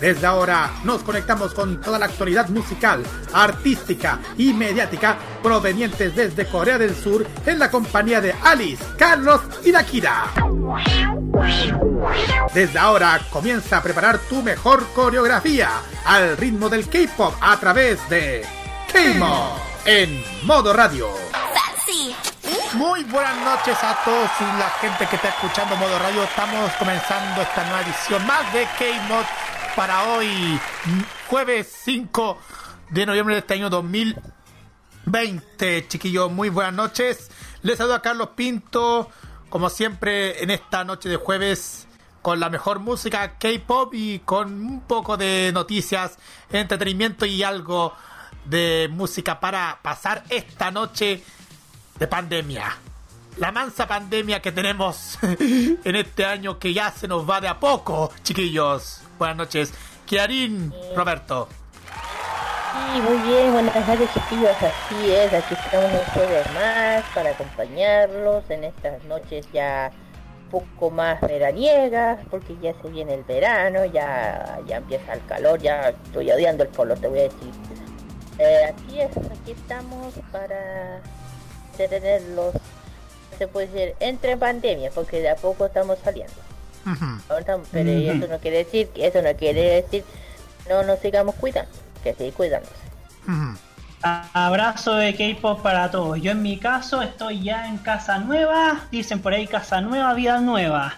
Desde ahora nos conectamos con toda la actualidad musical, artística y mediática provenientes desde Corea del Sur en la compañía de Alice, Carlos y Dakira. Desde ahora comienza a preparar tu mejor coreografía al ritmo del K-pop a través de K-Mod en modo radio. Muy buenas noches a todos y la gente que está escuchando Modo Radio. Estamos comenzando esta nueva edición más de K-Mod para hoy, jueves 5 de noviembre de este año 2020. Chiquillos, muy buenas noches. Les saludo a Carlos Pinto, como siempre, en esta noche de jueves, con la mejor música K-pop y con un poco de noticias, entretenimiento y algo de música para pasar esta noche de pandemia. La mansa pandemia que tenemos en este año que ya se nos va de a poco, chiquillos. Buenas noches. Kiarín, Roberto. Sí, muy bien, buenas noches chiquillos, así es, aquí estamos un jueves más para acompañarlos en estas noches ya poco más veraniegas, porque ya se viene el verano, ya, ya empieza el calor, ya estoy odiando el polo, te voy a decir. Eh, así es, aquí estamos para tenerlos, se puede decir, entre pandemias, porque de a poco estamos saliendo. Pero eso no quiere decir, eso no quiere decir no nos sigamos cuidando, que seguir cuidándose. Abrazo de K-pop para todos. Yo en mi caso estoy ya en casa nueva, dicen por ahí casa nueva, vida nueva.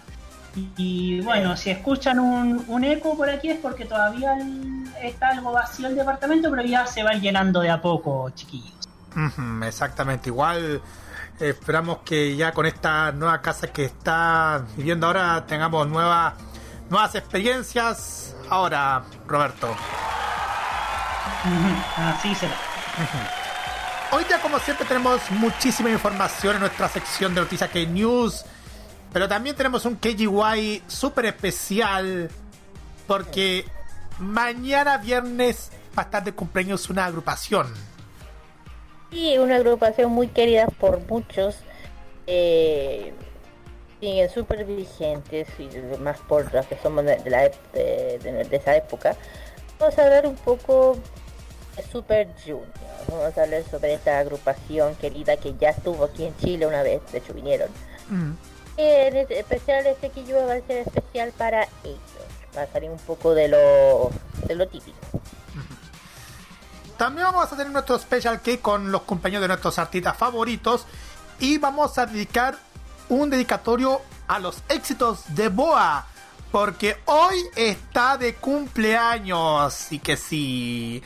Y, bueno, si escuchan un, eco por aquí es porque todavía está algo vacío el departamento, pero ya se va llenando de a poco, chiquillos. exactamente, igual Esperamos que ya con esta nueva casa que está viviendo ahora tengamos nuevas nuevas experiencias. Ahora, Roberto. Así será. Hoy día, como siempre, tenemos muchísima información en nuestra sección de noticias K-News. Pero también tenemos un KGY súper especial. Porque mañana viernes va a estar de cumpleaños una agrupación y una agrupación muy querida por muchos. Eh, siguen súper vigentes y más por los que somos de, la, de, esa época. Vamos a hablar un poco de Super Junior. Vamos a hablar sobre esta agrupación querida que ya estuvo aquí en Chile una vez, de hecho vinieron. Mm. En especial este que yo va a ser especial para ellos. Va a salir un poco de lo, de lo típico. También vamos a tener nuestro special cake con los compañeros de nuestros artistas favoritos. Y vamos a dedicar un dedicatorio a los éxitos de Boa. Porque hoy está de cumpleaños. Así que sí.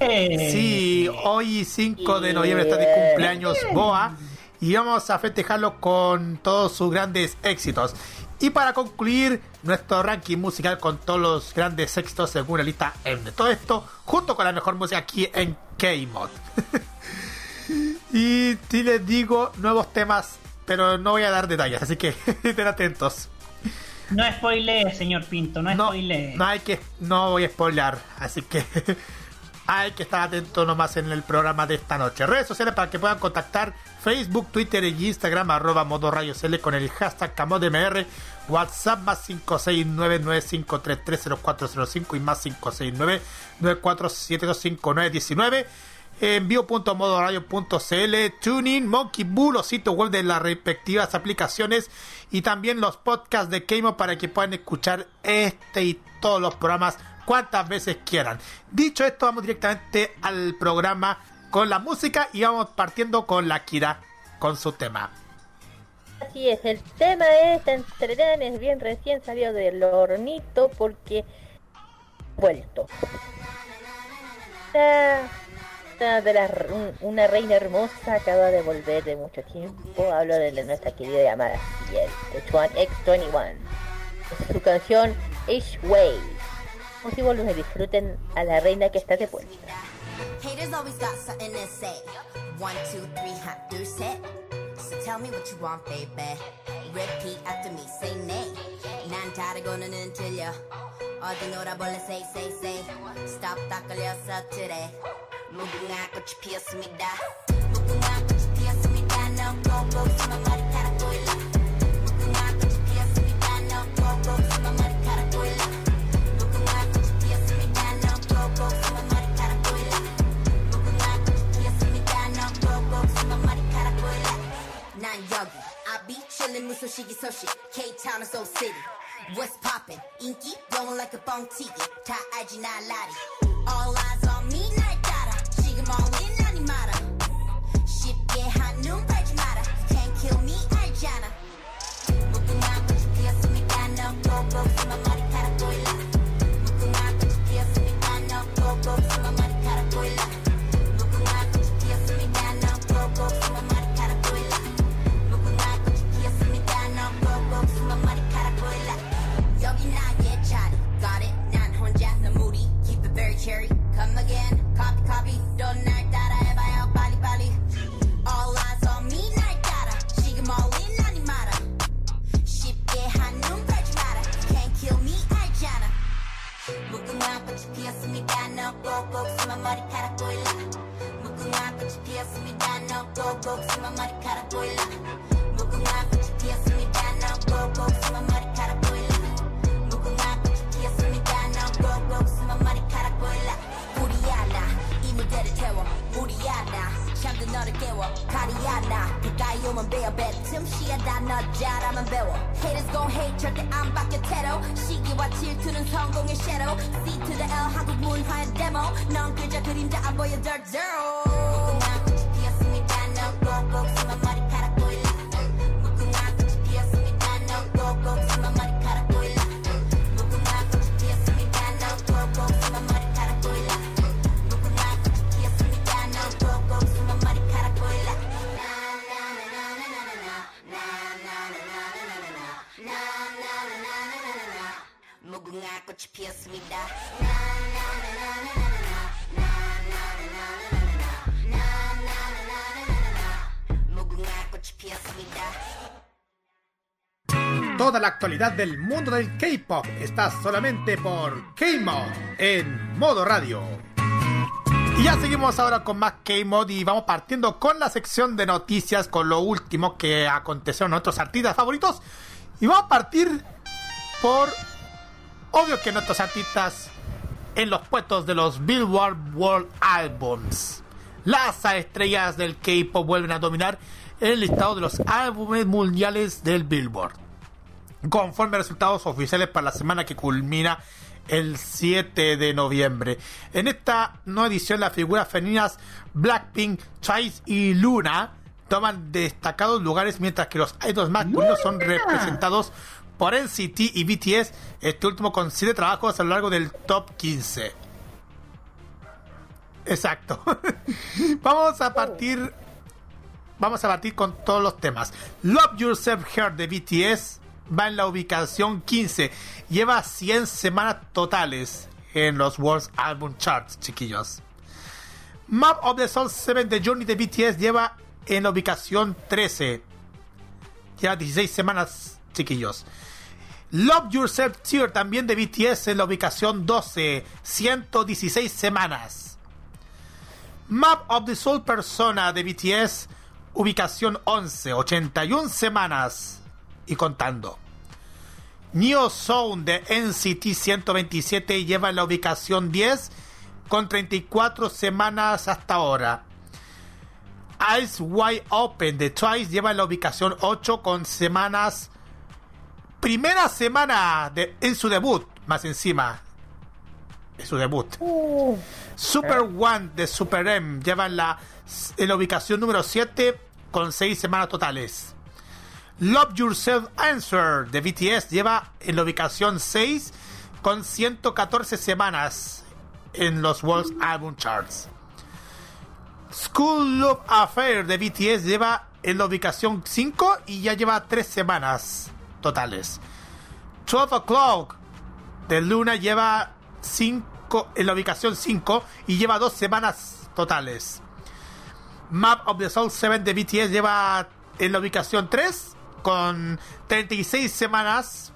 Sí, hoy 5 de noviembre está de cumpleaños Boa. Y vamos a festejarlo con todos sus grandes éxitos. Y para concluir nuestro ranking musical con todos los grandes éxitos según la lista M. Todo esto junto con la mejor música aquí en K-Mod. y si les digo nuevos temas, pero no voy a dar detalles, así que estén atentos. No spoilee, señor Pinto, no, no spoilee. No hay que, no voy a spoilear, así que hay que estar atento nomás en el programa de esta noche. Redes sociales para que puedan contactar. Facebook, Twitter y Instagram, arroba modo rayos L con el hashtag CamodMR, WhatsApp más 569-9533-0405 y más 569-94725919, envío.modoradio.cl, Tuning, Monkey Boo, los sitios web de las respectivas aplicaciones y también los podcasts de Keimo para que puedan escuchar este y todos los programas cuantas veces quieran. Dicho esto, vamos directamente al programa con la música y vamos partiendo con la Kira con su tema. Así es, el tema es entrenar, es bien recién salió del hornito porque vuelto. Una, de una reina hermosa acaba de volver de mucho tiempo. Hablo de nuestra querida llamada Ciel, de X21. Su canción H Way. Como si disfruten a la reina que está de vuelta. young yogi. I be chillin' with so Soshi, K Town and Soul City. What's poppin'? Inky blowin' like a bong tiki. Ta IG not lottie. All eyes on me, night data. Shigam all No go go 숨어 머리카락 보일라 무궁화 꽃이 피었습니다 No go go 숨어 머리카락 보일라 무궁화 꽃이 피었습니다 No go go 숨어 머리카락 보일라 무궁화 꽃이 피었습니다 No go go 숨어 머리카락 보일라 우리 하나 이 무대를 태워 우리 하나 잠든 너를 깨워 가리 하나 가까이 오면 배워 배 틈씨야 너 잘하면 배워. Haters gon' hate 절대 안 바뀌어 태도 시기와 질투는 성공의 shadow C to the L 한국 문화의 데모 넌 그저 그림자 안 보여 dirt zero Toda la actualidad del mundo del K-pop está solamente por K-Mod en modo radio. Y ya seguimos ahora con más K-Mod y vamos partiendo con la sección de noticias con lo último que aconteció en nuestros artistas favoritos. Y vamos a partir por obvio que nuestros artistas en los puestos de los Billboard World Albums. Las estrellas del K-pop vuelven a dominar el listado de los álbumes mundiales del Billboard conforme a resultados oficiales para la semana que culmina el 7 de noviembre. En esta nueva edición las figuras femeninas Blackpink, Twice y Luna toman destacados lugares mientras que los idols masculinos son representados por NCT y BTS, este último con 7 trabajos a lo largo del top 15. Exacto. Vamos a partir vamos a partir con todos los temas. Love Yourself Here de BTS va en la ubicación 15. Lleva 100 semanas totales en los World Album Charts, chiquillos. Map of the Soul 7 de Journey de BTS lleva en la ubicación 13. Lleva 16 semanas, chiquillos. Love Yourself Tear también de BTS en la ubicación 12. 116 semanas. Map of the Soul Persona de BTS, ubicación 11. 81 semanas y contando. Neo Zone de NCT 127 lleva en la ubicación 10 con 34 semanas hasta ahora. Eyes Wide Open de Twice lleva en la ubicación 8 con semanas. Primera semana de, en su debut, más encima. En su debut. Super One de Super M lleva en la, en la ubicación número 7 con 6 semanas totales. Love Yourself Answer de BTS lleva en la ubicación 6 con 114 semanas en los World Album Charts. School Love Affair de BTS lleva en la ubicación 5 y ya lleva 3 semanas totales. 12 O'Clock de Luna lleva 5 en la ubicación 5 y lleva 2 semanas totales. Map of the Soul 7 de BTS lleva en la ubicación 3 con 36 semanas.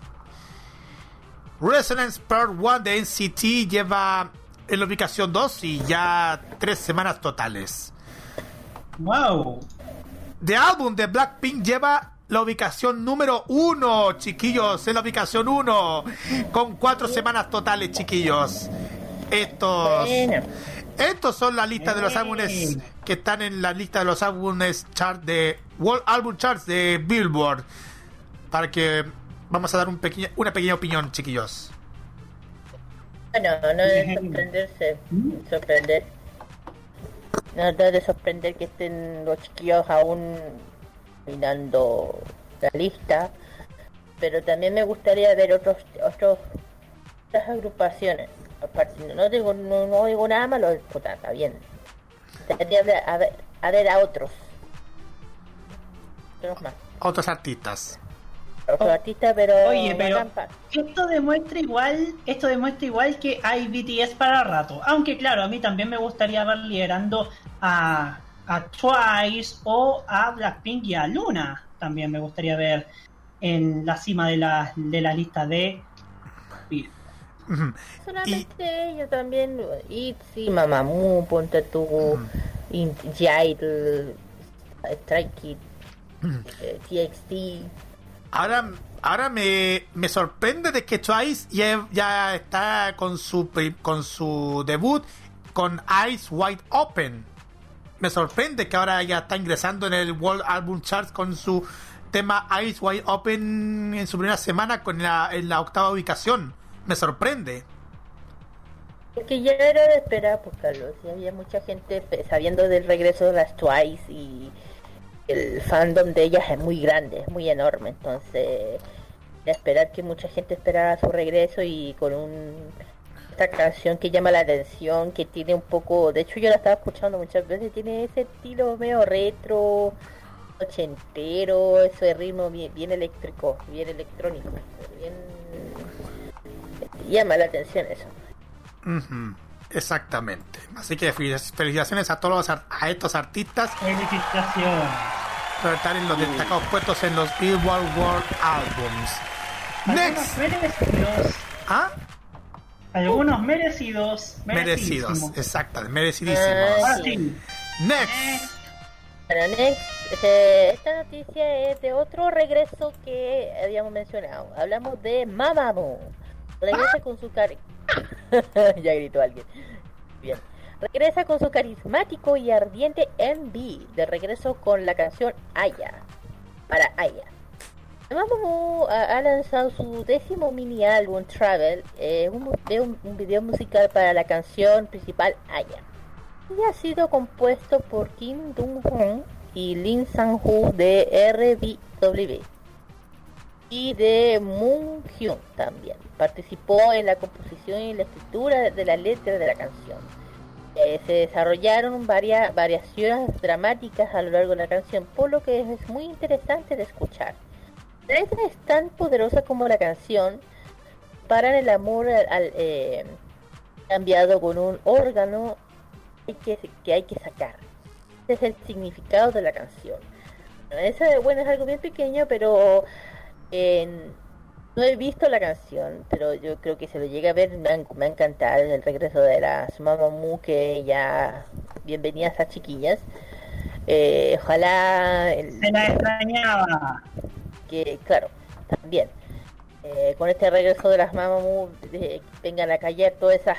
Resonance Part 1 de NCT lleva en la ubicación 2 y ya 3 semanas totales. ¡Wow! The álbum de Blackpink lleva la ubicación número 1, chiquillos, en la ubicación 1, con 4 semanas totales, chiquillos. Estos, estos son la lista de los álbumes que están en la lista de los álbumes chart de World Album Charts de Billboard. Para que vamos a dar un pequeño, una pequeña opinión, chiquillos. Bueno, no es de sorprenderse, sorprender. No, no es de sorprender que estén los chiquillos aún mirando la lista, pero también me gustaría ver otros, otros otras agrupaciones. Aparte, no digo, no, no digo nada malo, puta, está bien. A ver, a ver a otros. Otros más. Otros artistas. Otros artistas, pero Oye, pero esto demuestra igual, esto demuestra igual que hay BTS para rato. Aunque claro, a mí también me gustaría ver liderando a, a Twice o a Blackpink y a Luna. También me gustaría ver en la cima de la, de la lista de. Solamente ellos también, Itzy, Mamamoo, Ponte tú, In- Jail, Strike Kid, eh, TXT. Ahora, ahora me, me sorprende de que Twice ya, ya está con su pri- con su debut con Eyes Wide Open. Me sorprende que ahora ya está ingresando en el World Album Charts con su tema Eyes Wide Open en su primera semana con la, en la octava ubicación. Me sorprende. Porque ya era de esperar, pues Carlos, había mucha gente pe- sabiendo del regreso de las Twice y el fandom de ellas es muy grande, es muy enorme, entonces de esperar que mucha gente esperara su regreso y con un esta canción que llama la atención, que tiene un poco, de hecho yo la estaba escuchando muchas veces, tiene ese estilo medio retro, ochentero, ese ritmo bien, bien eléctrico, bien electrónico, bien llama la atención eso. Exactamente. Así que felici- felicitaciones a todos los a estos artistas Felicitaciones. por estar en los destacados puestos en los Billboard World Albums. Next. ¿Ah? Algunos merecidos. Merecidos, exacto, merecidísimos. Sí. sí. Next. Bueno, next, eh, esta noticia es de otro regreso que habíamos mencionado. Hablamos de Mamamoo. Regresa con su cari... ya gritó alguien. Bien. Regresa con su carismático y ardiente MV. De regreso con la canción Aya. Para Aya. Mamamoo ha, lanzado su décimo mini álbum Travel. eh, un video musical para la canción principal Aya y ha sido compuesto por Kim Dong-hoon y Lin Sang-hoo de RBW y de Moon Hyun también. Participó en la composición y la escritura de la letra de la canción. Eh, se desarrollaron varias variaciones dramáticas a lo largo de la canción, por lo que es muy interesante de escuchar. La letra es tan poderosa como la canción, paran el amor al, al, eh, cambiado con un órgano que, hay que sacar. Ese es el significado de la canción. Esa, bueno, es algo bien pequeño, pero no he visto la canción, pero yo creo que se lo llega a ver, me, han- me ha encantado el regreso de las Mamamoo, que ya bienvenidas a chiquillas. Eh, ojalá el- Se la extrañaba. Que, claro, también eh, con este regreso de las Mamamoo eh, vengan a callar todas esas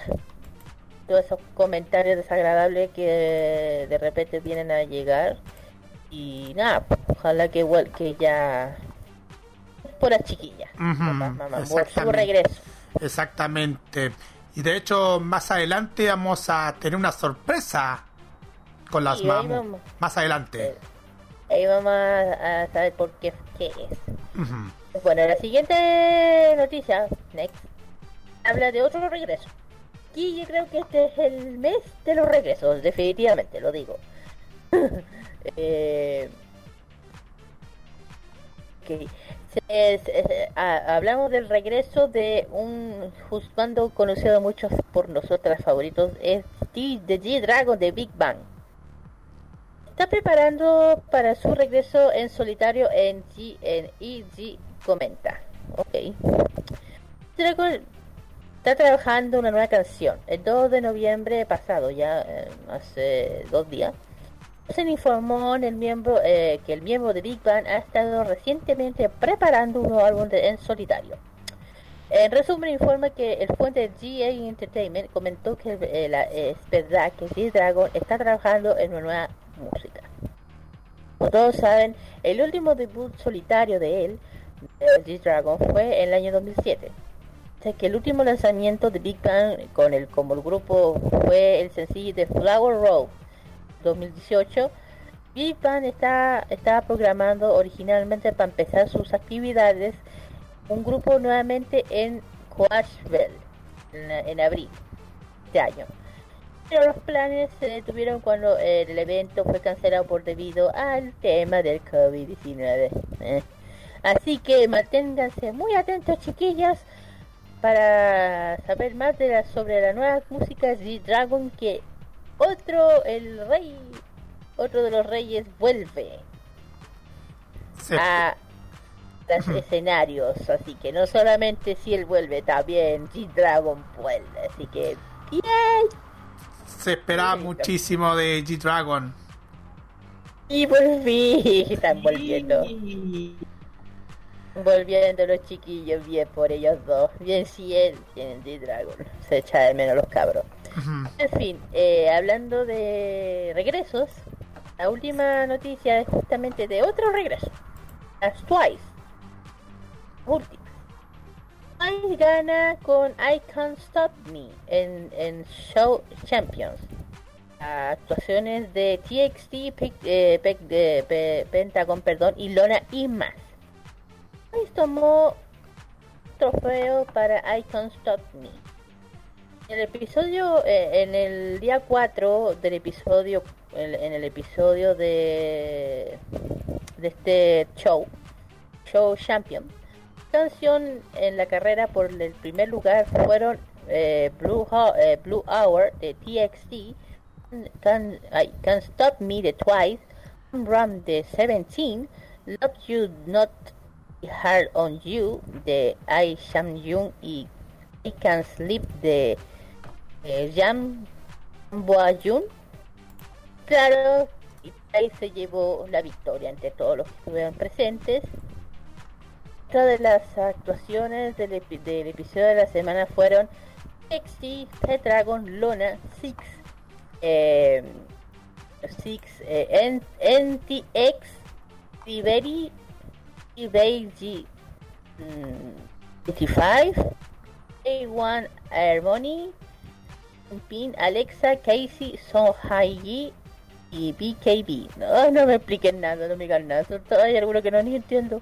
todos esos comentarios desagradables que de repente vienen a llegar y nada, ojalá que vuel- que ya por las chiquillas, por las Mamamoo, por su regreso. Exactamente. Y de hecho, más adelante vamos a tener una sorpresa con las Sí, vamos. Más adelante. Ahí vamos a, saber por qué, qué es. Bueno, la siguiente noticia, next, habla de otro regreso. Y yo creo que este es el mes de los regresos, definitivamente, lo digo. eh, hablamos del regreso de un juzgando conocido muchos por nosotras favoritos, es The G-Dragon de Big Bang. Está preparando para su regreso en solitario en, G, en EG Comenta. Ok. Dragon está trabajando una nueva canción. El 2 de noviembre pasado, ya eh, hace dos días se informó el miembro, eh, que el miembro de Big Bang ha estado recientemente preparando un nuevo álbum en solitario. En resumen, informa que el fuente de GA Entertainment comentó que eh, es verdad que G-Dragon está trabajando en una nueva música. Todos saben, el último debut solitario de él, G-Dragon, fue en el año 2007. O sea que el último lanzamiento de Big Bang con el, como el grupo fue el sencillo de Flower Road 2018, Big Bang está, estaba programando originalmente para empezar sus actividades un grupo nuevamente en Coachville en, abril de año. Pero los planes se detuvieron cuando el evento fue cancelado por debido al tema del COVID-19. ¿eh? Así que manténganse muy atentos chiquillas para saber más de la, sobre la nueva música de Dragon que otro, el rey, otro de los reyes vuelve a los escenarios, así que no solamente si él vuelve, también G-Dragon vuelve, así que bien. Se esperaba muchísimo de G-Dragon. Y por fin están volviendo. Volviendo los chiquillos, bien por ellos dos. Bien si él tiene G-Dragon. Se echa de menos los cabros. En fin, eh, hablando de regresos, la última noticia es justamente de otro regreso. Las Twice. Última. Twice gana con I Can't Stop Me en, en Show Champions. Actuaciones de TXT, eh, Pentagon perdón, y Lona y más. Twice tomó trofeo para I Can't Stop Me el episodio, eh, en el día 4 del episodio, en, el episodio de, de este show, Show Champion, canción en la carrera por el primer lugar fueron eh, Blue, eh, Blue Hour de TXT, Can, Stop Me de Twice, Run de 17, Love You Not Hard on You de I Sham Young y I Can Sleep de eh, Boayun. Claro, y ahí se llevó la victoria entre todos los que estuvieron presentes. Otra de las actuaciones del, episodio de la semana fueron XT, Dragon, Lona, Six, eh, Six, eh, NTX, Tiberi, G, 25, A1 Harmony, Pin, Alexa, Casey, Son y BKB. No, no me expliquen nada, no me digan nada. Hay algunos que no ni entiendo.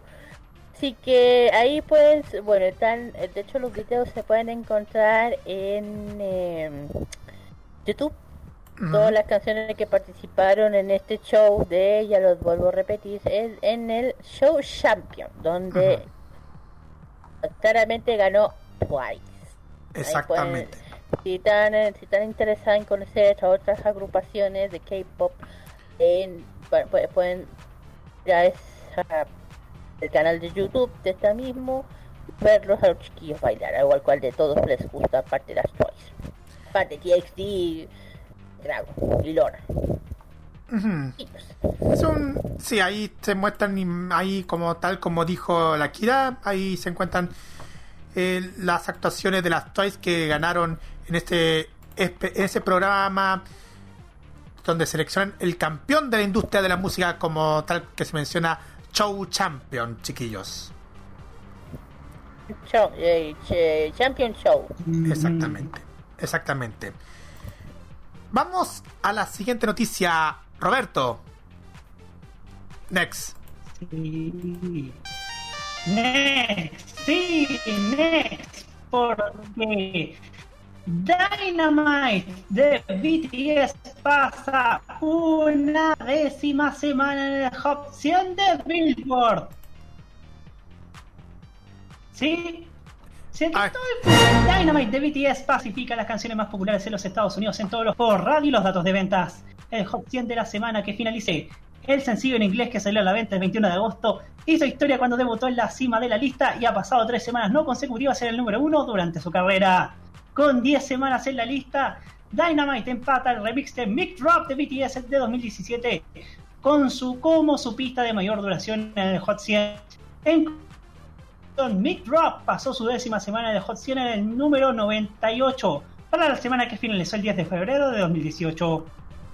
Así que ahí pues, bueno, están, de hecho los videos se pueden encontrar en em, YouTube. Todas las canciones que participaron en este show de, ya los vuelvo a repetir, es en el Show Champion, donde claramente ganó Twice. Exactamente si están, si están interesados en conocer a otras agrupaciones de K-pop, pueden ir a el canal de YouTube de esta mismo, verlos a los chiquillos bailar, al igual cual de todos les gusta, aparte de las Toys, aparte de TXT, Dragon y Lora. Es un, sí, ahí se muestran, ahí como tal como dijo la Kira, ahí se encuentran eh, las actuaciones de las Toys que ganaron en este ese programa donde seleccionan el campeón de la industria de la música como tal que se menciona Show Champion, chiquillos. Eh, champion Show. Exactamente, exactamente. Vamos a la siguiente noticia, Roberto. Next. Sí. Next, sí, next, porque Dynamite de BTS pasa una décima semana en el Hot 100 de Billboard. ¿Sí? ¿Sí aquí Ah. estoy? Dynamite de BTS pacifica las canciones más populares en los Estados Unidos en todos los por radio y los datos de ventas. El Hot 100 de la semana que finalice. El sencillo en inglés que salió a la venta el 21 de agosto hizo historia cuando debutó en la cima de la lista y ha pasado tres semanas no consecutivas en el número uno durante su carrera. Con 10 semanas en la lista, Dynamite empata el remix de Mic Drop de BTS de 2017 con su como su pista de mayor duración en el Hot 100. En Mick Drop pasó su décima semana de Hot 100 en el número 98 para la semana que finalizó el 10 de febrero de 2018.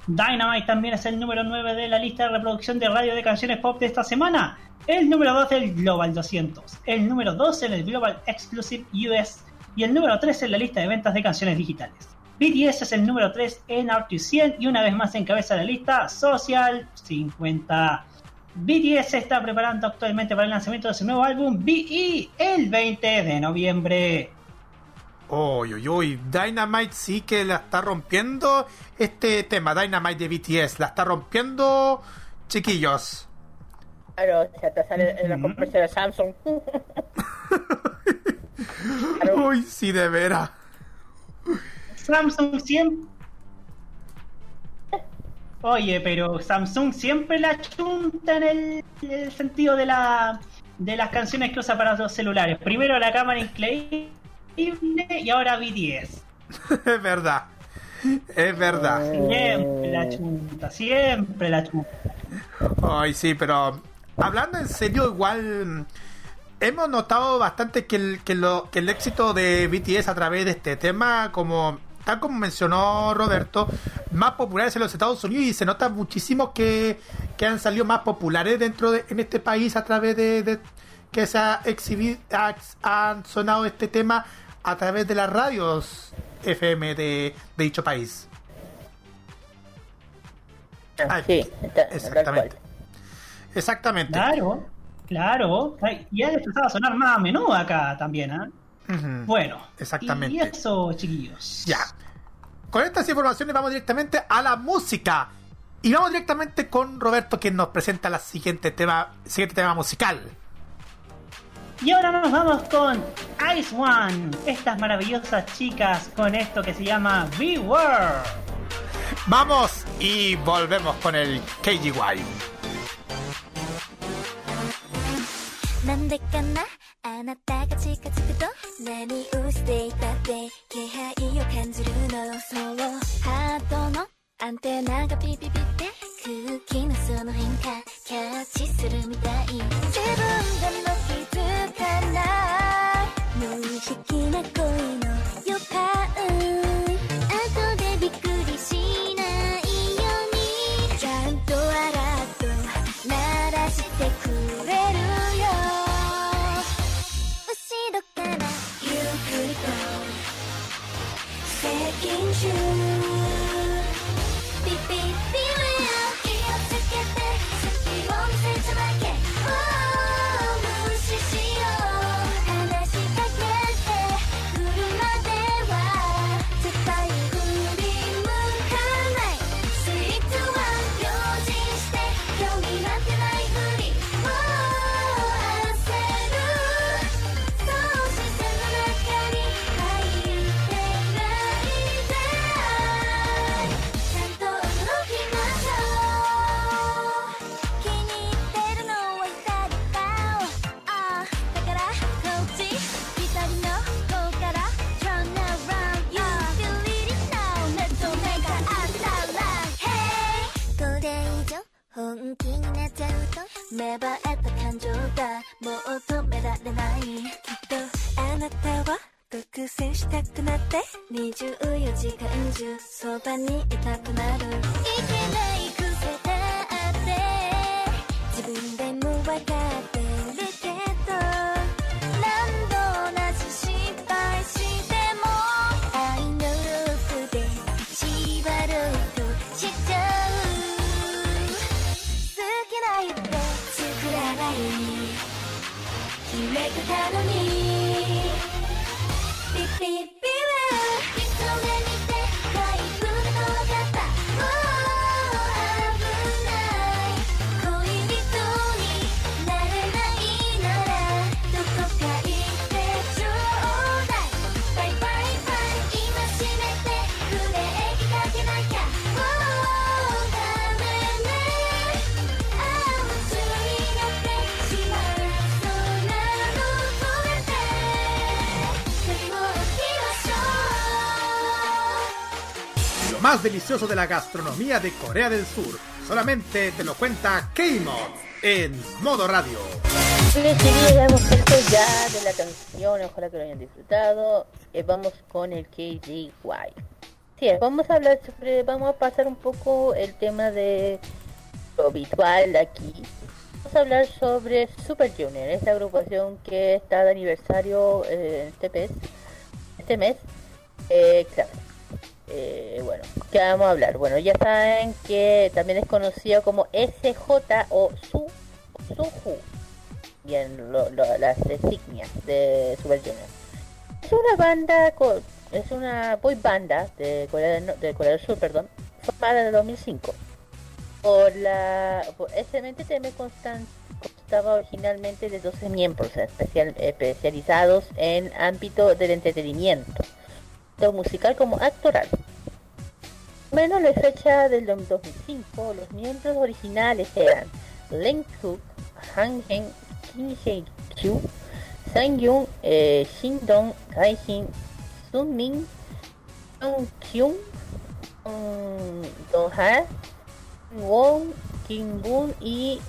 Dynamite también es el número 9 de la lista de reproducción de radio de canciones pop de esta semana, el número 2 del Global 200, el número 2 en el Global Exclusive US y el número 3 en la lista de ventas de canciones digitales. BTS es el número 3 en Artist 100 y una vez más encabeza la lista Social 50. BTS se está preparando actualmente para el lanzamiento de su nuevo álbum BE el 20 de noviembre. Uy, uy, uy. Dynamite sí que la está rompiendo este tema. Dynamite de BTS. La está rompiendo, chiquillos. Claro, sea, te sale en la conferencia de Samsung. Claro. Uy, sí, de veras. Samsung siempre... Oye, pero Samsung siempre la chunta en el, el sentido de la de las canciones que usa para los celulares. Primero la cámara increíble y ahora BTS. es verdad. Es verdad. Siempre la chunta, siempre la chunta. Ay, sí, pero hablando en serio, igual hemos notado bastante que el, que lo, que el éxito de BTS a través de este tema, como tal como mencionó Roberto, más populares en los Estados Unidos y se nota muchísimo que, que han salido más populares dentro de en este país a través de, de- que se ha exhibido, ha, han sonado este tema a través de las radios FM de, de dicho país. Ah, sí, Exactamente. Exactamente. Claro, claro. Y ha empezado a sonar más a menudo acá también. Ujú. Bueno, Exactamente. Y eso, chiquillos. Ya. Con estas informaciones vamos directamente a la música. Y vamos directamente con Roberto, quien nos presenta la siguiente tema, siguiente tema musical. Y ahora nos vamos con Ice One, estas maravillosas chicas con esto que se llama Beware. Vamos y volvemos con el KGY. なんでかな？あなたが近づくと何をしていたって気配を感じるの？そうハートのアンテナがピピピって空気のその変化キャッチするみたい。自分でも気づかない。無意識な声気になっちゃうと芽生えた感情がもう止められないきっとあなたは独占したくなって24時間中そばにいたくなるいけない más delicioso de la gastronomía de Corea del Sur. Solamente te lo cuenta K-Mod en modo radio. Bien, queridos, ya hemos visto ya de la canción, ojalá que lo hayan disfrutado. Eh, vamos con el KGY. Sí, vamos a hablar sobre, vamos a pasar un poco el tema de lo habitual aquí. Vamos a hablar sobre Super Junior, esta agrupación que está de aniversario eh, este mes. Este mes, eh, claro. Eh, bueno, ¿qué vamos a hablar? Bueno, ya saben que también es conocido como SJ o Su, Suju. Bien, lo- las insignias de Super Junior. Es una banda, es una boy banda de Corea del, de Corea Sur, perdón, formada en el 2005 por la por SMTTM constan- constaba originalmente de 12 miembros especial- especializados en ámbito del entretenimiento, musical como actoral. Menos la fecha del 2005, los miembros originales eran Len Cook, Han Hen, Kim Hye Kyu, Sang Yoon, eh, Shin Dong, Kai Jin, Sun Min, Sung Kyung, um, Dong Ha, Won, Kim Boon y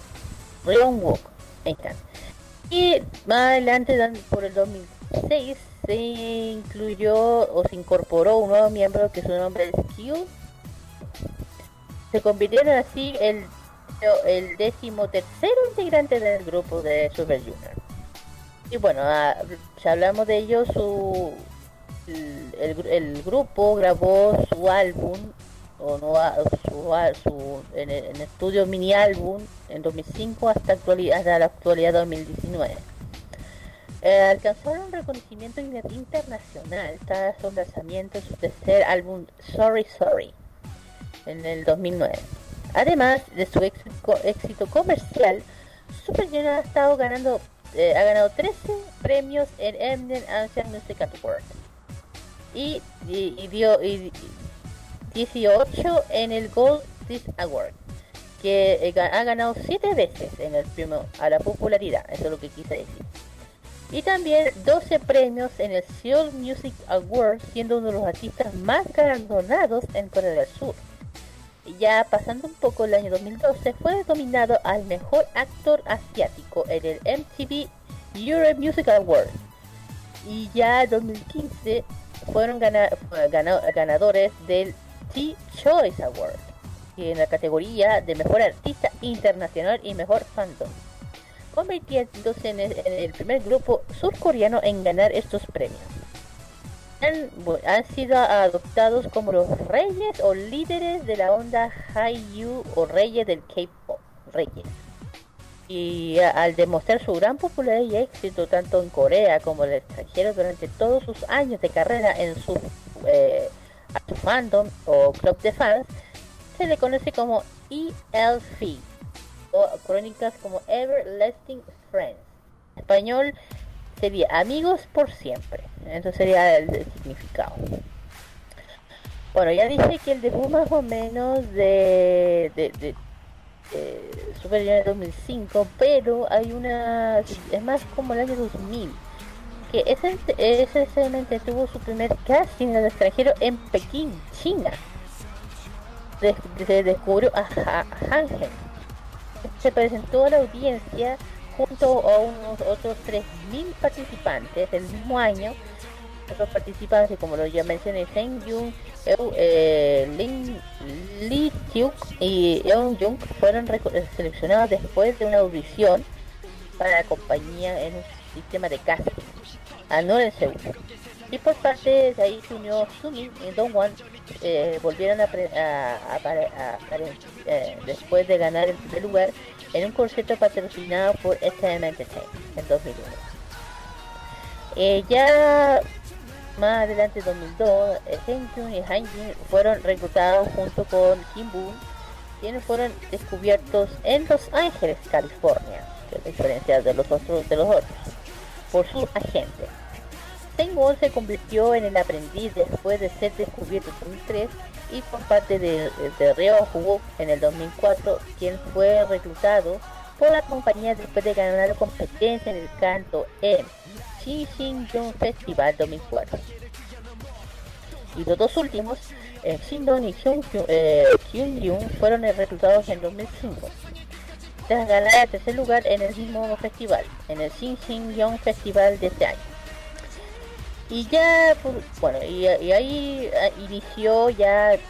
Ryong Wook. Ahí están. Y más adelante, por el 2006, se incluyó o se incorporó un nuevo miembro que su nombre es Q. Se convirtieron así el, el décimo integrante del grupo de Super Junior. Y bueno, ah, si hablamos de ellos, su, el, grupo grabó su álbum o no a- su, a- su- en, en estudio mini álbum en 2005 hasta, actualidad, hasta la actualidad 2019 Eh, alcanzaron reconocimiento in- internacional tras su lanzamiento de su tercer álbum Sorry Sorry en el 2009 además de su éxito, comercial Super Junior ha estado ganando eh, ha ganado 13 premios en Emden Asian Music Awards y, y, dio y, 18 en el Gold Disc Award, que eh, ha ganado 7 veces en el premio a la popularidad, eso es lo que quise decir. Y también 12 premios en el Seoul Music Award, siendo uno de los artistas más galardonados en Corea del Sur. Ya pasando un poco el año 2012, fue nominado al mejor actor asiático en el MTV Europe Music Award. Y ya en 2015 fueron gana- fue gana- ganadores del T-Choice Award en la categoría de mejor artista internacional y mejor fandom, convirtiéndose en el, primer grupo surcoreano en ganar estos premios. Han, sido adoptados como los reyes o líderes de la onda Hallyu o reyes del K-pop, reyes. Y al demostrar su gran popularidad y éxito tanto en Corea como en el extranjero durante todos sus años de carrera en su, eh, su fandom o club de fans, se le conoce como ELF crónicas como Everlasting Friends. En español sería amigos por siempre. Eso sería el, significado. Bueno, ya dije que el debut más o menos de, de, de, de Super Junior 2005, pero hay una, es más como el año 2000, que ese, ese segmento tuvo su primer casting en extranjero en Pekín, China. Se descubrió a Ha- Hangen. Se presentó a la audiencia junto a unos otros 3.000 participantes el mismo año. Otros participantes, como lo ya mencioné, Seng Jung, Eu- eh, Lee Hyuk y Eun Jung fueron eh, seleccionados después de una audición para la compañía en un sistema de casting en Seúl. Y por parte de ahí se unió Sumi y Dongwon, eh, volvieron a, a- eh, después de ganar el primer lugar en un concierto patrocinado por SM Entertainment en 2001. Eh, ya más adelante en 2002, eh, Senkun y Hanjin fueron reclutados junto con Kim Boon, quienes fueron descubiertos en Los Ángeles, California, que es diferencia de los otros de los otros, por su agente. Sengwon se convirtió en el aprendiz después de ser descubierto en 2003 y por parte de, de Reo Hu en el 2004, quien fue reclutado por la compañía después de ganar la competencia en el canto en Jung Festival 2004. Y los dos últimos eh, Shindon y Hyun- eh, Hyun-jung fueron reclutados en 2005 tras ganar el tercer lugar en el mismo festival, en el Young Festival de este año. Y ya, por- bueno, y, ahí eh, inició ya en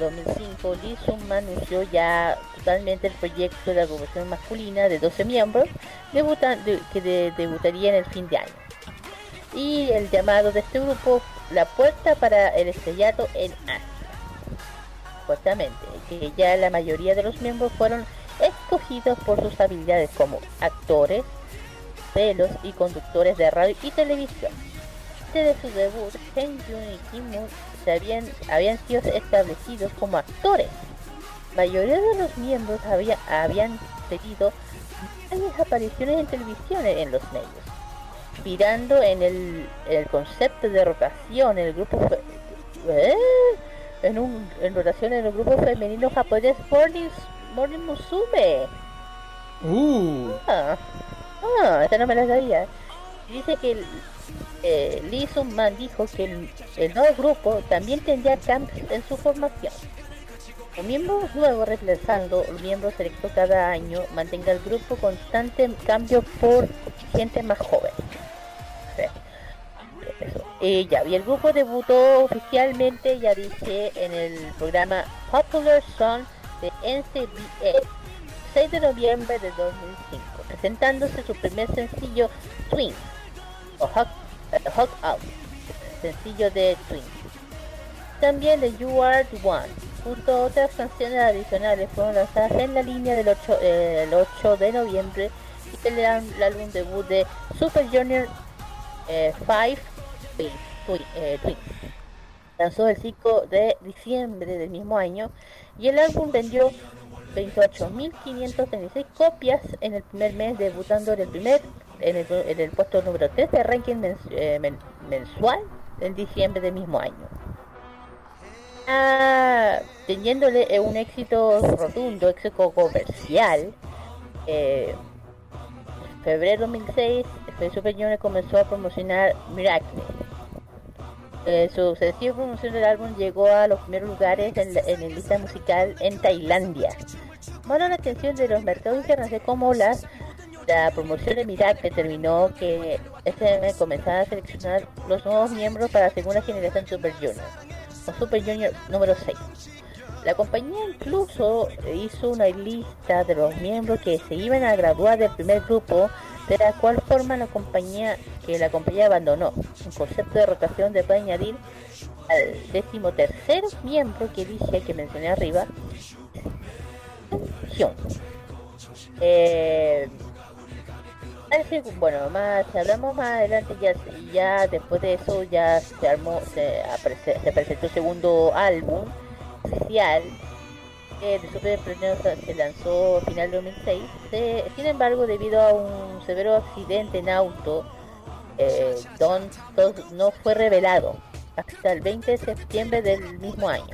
2005, Lee Sung anunció ya totalmente el proyecto de la agrupación masculina de 12 miembros debutan- de- que de- debutaría en el fin de año. Y el llamado de este grupo, la puerta para el estrellato en Asia. Supuestamente, que ya la mayoría de los miembros fueron escogidos por sus habilidades como actores, pelos y conductores de radio y televisión. Antes de su debut, Chen Yun y Kim Moon se habían, habían sido establecidos como actores. La mayoría de los miembros había- habían tenido varias apariciones en televisión en los medios, inspirando en el, el concepto de rotación en el grupo ¿Eh? en, un, en rotación en el grupo femenino japonés Morning, Morning Musume. Uh, Ah, ah, esta no me la sabía. Dice que eh, Lee Sung Man dijo que el, nuevo grupo también tendría cambios en su formación. Los miembros nuevos reemplazando los miembros selectos cada año mantenga el grupo constante cambio por gente más joven. Ya, y el grupo debutó oficialmente, ya dije, en el programa Popular Song de NCBA 6 de noviembre de 2005, presentándose su primer sencillo Twin o Hot, Hot Out, sencillo de Twin. También de You Are the One, junto a otras canciones adicionales fueron lanzadas en la línea del 8, eh, el 8 de noviembre y el, el álbum debut de Super Junior 5 Twin, Twin, eh, Twin. Lanzó el 5 de diciembre del mismo año y el álbum vendió 28.536 copias en el primer mes, debutando en el primer en el, puesto número 3 de ranking mens- eh, men- mensual en diciembre del mismo año. Ah, teniéndole eh, un éxito rotundo, éxito comercial, eh, febrero 2006, el Super Junior comenzó a promocionar Miracle. Eh, su sencillo promoción del álbum llegó a los primeros lugares en, la, en el lista musical en Tailandia. Llamando la atención de los mercados internacionales como las la promoción de Miracle terminó que este mes comenzaba a seleccionar los nuevos miembros para la segunda generación Super Junior, o Super Junior número 6. La compañía incluso hizo una lista de los miembros que se iban a graduar del primer grupo, de la cual forma la compañía que la compañía abandonó. Un concepto de rotación de puede añadir al decimotercer miembro que dije que mencioné arriba. Eh, Bueno, más hablamos más adelante ya ya después de eso ya se armó se, aprece- se presentó el segundo álbum oficial eh, de Super se lanzó a final de 2006 Se- sin embargo debido a un severo accidente en auto eh, Don, Don no fue revelado hasta el 20 de septiembre del mismo año.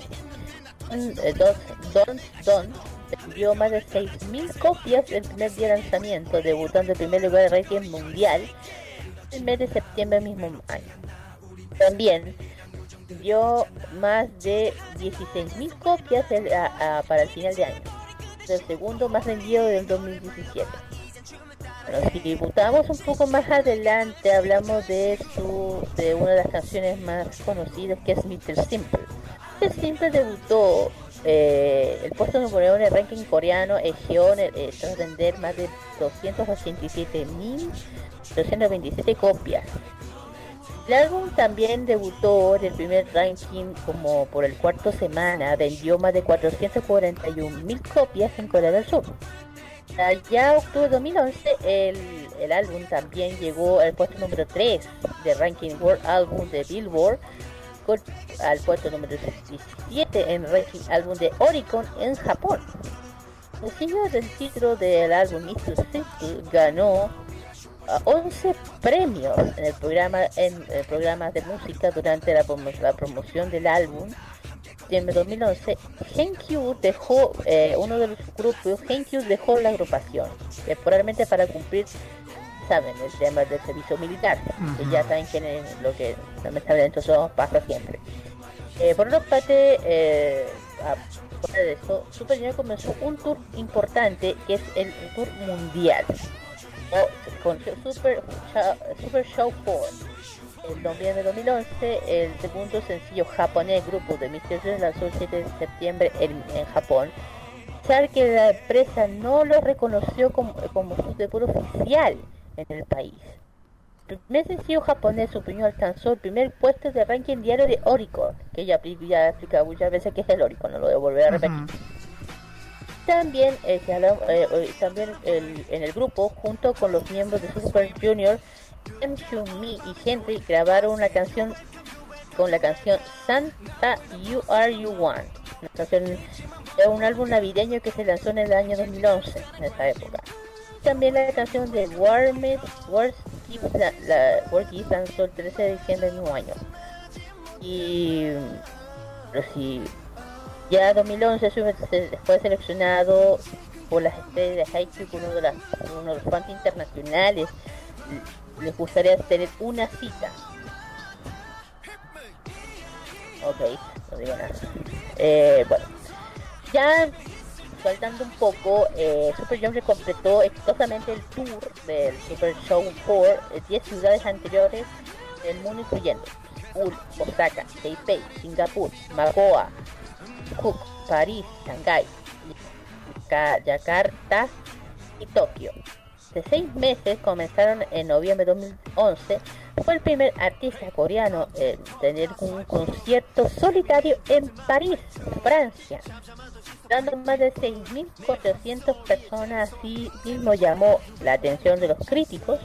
Don, eh, Don, Don, Don vendió más de 6.000 copias el primer día de lanzamiento, debutando en primer lugar en el ranking mundial el mes de septiembre mismo año. También vendió más de 16.000 copias para el final de año, el segundo más vendido del 2017. Bueno, si debutamos un poco más adelante, hablamos de su de una de las canciones más conocidas que es Mr. Simple. Mr. Simple debutó eh, el puesto número uno en el ranking coreano Ejeon eh, tras vender más de 287.227 copias. El álbum también debutó en el primer ranking como por el cuarto semana, vendió más de 441.000 copias en Corea del Sur. Allá octubre de 2011 el, el álbum también llegó al puesto número 3 de ranking World Album de Billboard al puesto número 17 en ranking álbum de Oricon en Japón. El sencillo del título del álbum Mr. Simple ganó a 11 premios en el programa en el programa de música durante la, la promoción del álbum en 2011 Henkyu dejó eh, uno de los grupos Henkyu dejó la agrupación temporalmente para cumplir saben el tema del servicio militar que ya saben que en lo que lamentablemente eso pasa siempre Eh, por otra parte, eh, fuera de eso, Super Junior comenzó un tour importante que es el tour mundial. O, con Super, Super Show 4. En noviembre de 2011, el segundo sencillo japonés grupo de Misteriosos lanzó el 7 de septiembre en, en Japón. Que la empresa no lo reconoció como, como su debut oficial en el país. El primer sencillo japonés superior alcanzó el primer puesto de ranking diario de Oricon, que ya, ya he explicado muchas veces que es el Oricon, no lo debo volver a repetir. También, eh, eh, eh, también el- en el grupo, junto con los miembros de Super Junior, Em Mi y Henry grabaron una canción con la canción Santa You Are You One, una canción de un álbum navideño que se lanzó en el año 2011, en esa época. También la canción de Warmest Worst Gift, la, la Gift lanzó el 13 de diciembre del mismo año. Y pero si ya 2011 sube- se- fue seleccionado por las estrellas de como uno de, las, los fans internacionales. Les gustaría tener una cita. Ok, no digo nada. Eh, bueno, ya saltando un poco, eh, Super Junior completó exitosamente el tour del Super Show 4 en 10 ciudades anteriores del mundo incluyendo Seúl, Osaka, Taipei, Singapur, Magoa, Cook, París, Shanghái, Ka- Yakarta y Tokio. De seis meses comenzaron en noviembre de 2011. Fue el primer artista coreano en tener un concierto solitario en París, Francia, dando más de 6.400 personas. Así mismo llamó la atención de los críticos.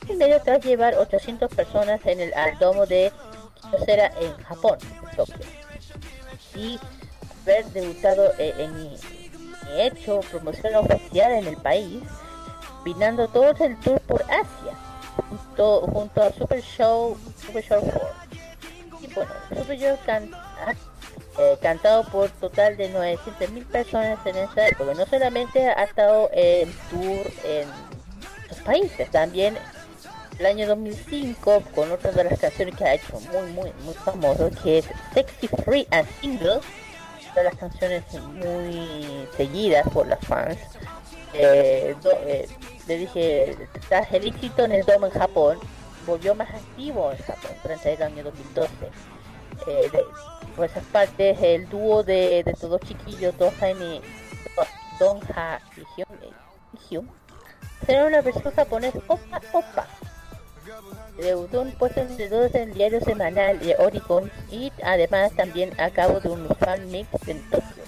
Primero tras llevar 800 personas en el al domo de Kyocera en Japón, Tokio y haber debutado eh, en y hecho promoción oficial en el país, vinando todo el tour por Asia, junto, junto a Super Show, Super Show 4. Y bueno, Super Show can- eh, cantado por total de 900.000 personas en esa época. No solamente ha estado en tour en otros países, también el año 2005 con otra de las canciones que ha hecho muy muy muy famoso que es Sexy Free and Single una de las canciones muy seguidas por las fans Eh, eh, le dije tras el éxito en el Dome en Japón volvió más activo en Japón durante el año 2012 Eh, de- por esas partes el dúo de, de todos chiquillos Doha y Donha y Hyun, será una versión japonesa Opa Opa debutó un puesto entre dos en el diario semanal de Oricon y además también a cabo de un fan mix en Tokio.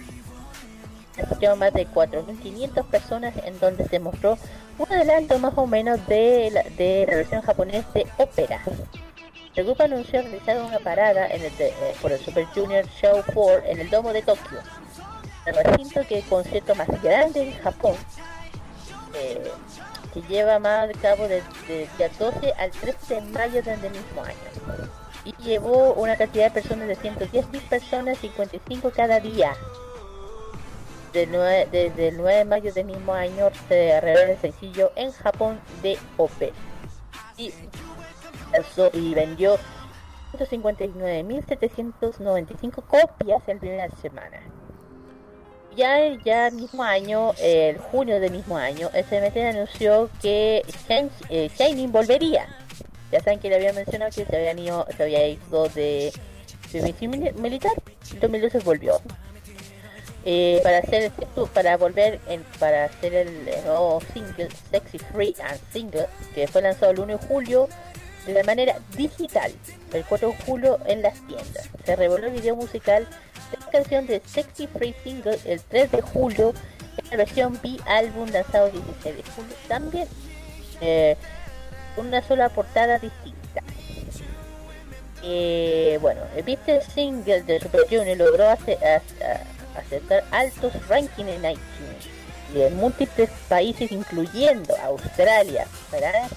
Asistió a más de 4.500 personas en donde se mostró un adelanto más o menos de la, de la versión japonesa de ópera. El grupo anunció realizar una parada de- eh, por el Super Junior Show 4 en el Domo de Tokio, el recinto que el concierto más grande en Japón. Eh, que lleva más a cabo desde el día 12 al 13 de mayo del mismo año. Y llevó una cantidad de personas de 110.000 personas, 55 cada día. Del nue- Desde el 9 de mayo del mismo año se reveló el sencillo en Japón de OP. Y, y vendió 159.795 copias en primera semana. Ya el mismo año, el junio del mismo año, SMT anunció que Shin- eh, Shining volvería. Ya saben que le había mencionado que se habían ido, se había ido de servicio mili- militar, en 2012 volvió. Eh, para hacer este para volver en, para hacer el nuevo single Sexy Free and Single que fue lanzado el 1 de julio de manera digital el 4 de julio en las tiendas. Se reveló el video musical de la canción de Sexy Free Single el 3 de julio en la versión B álbum lanzado el 16 de julio también. Eh, una sola portada distinta. Eh, bueno, el Beatles single de Super Junior logró ace- a- a- aceptar altos rankings en iTunes y en múltiples países incluyendo Australia, Francia,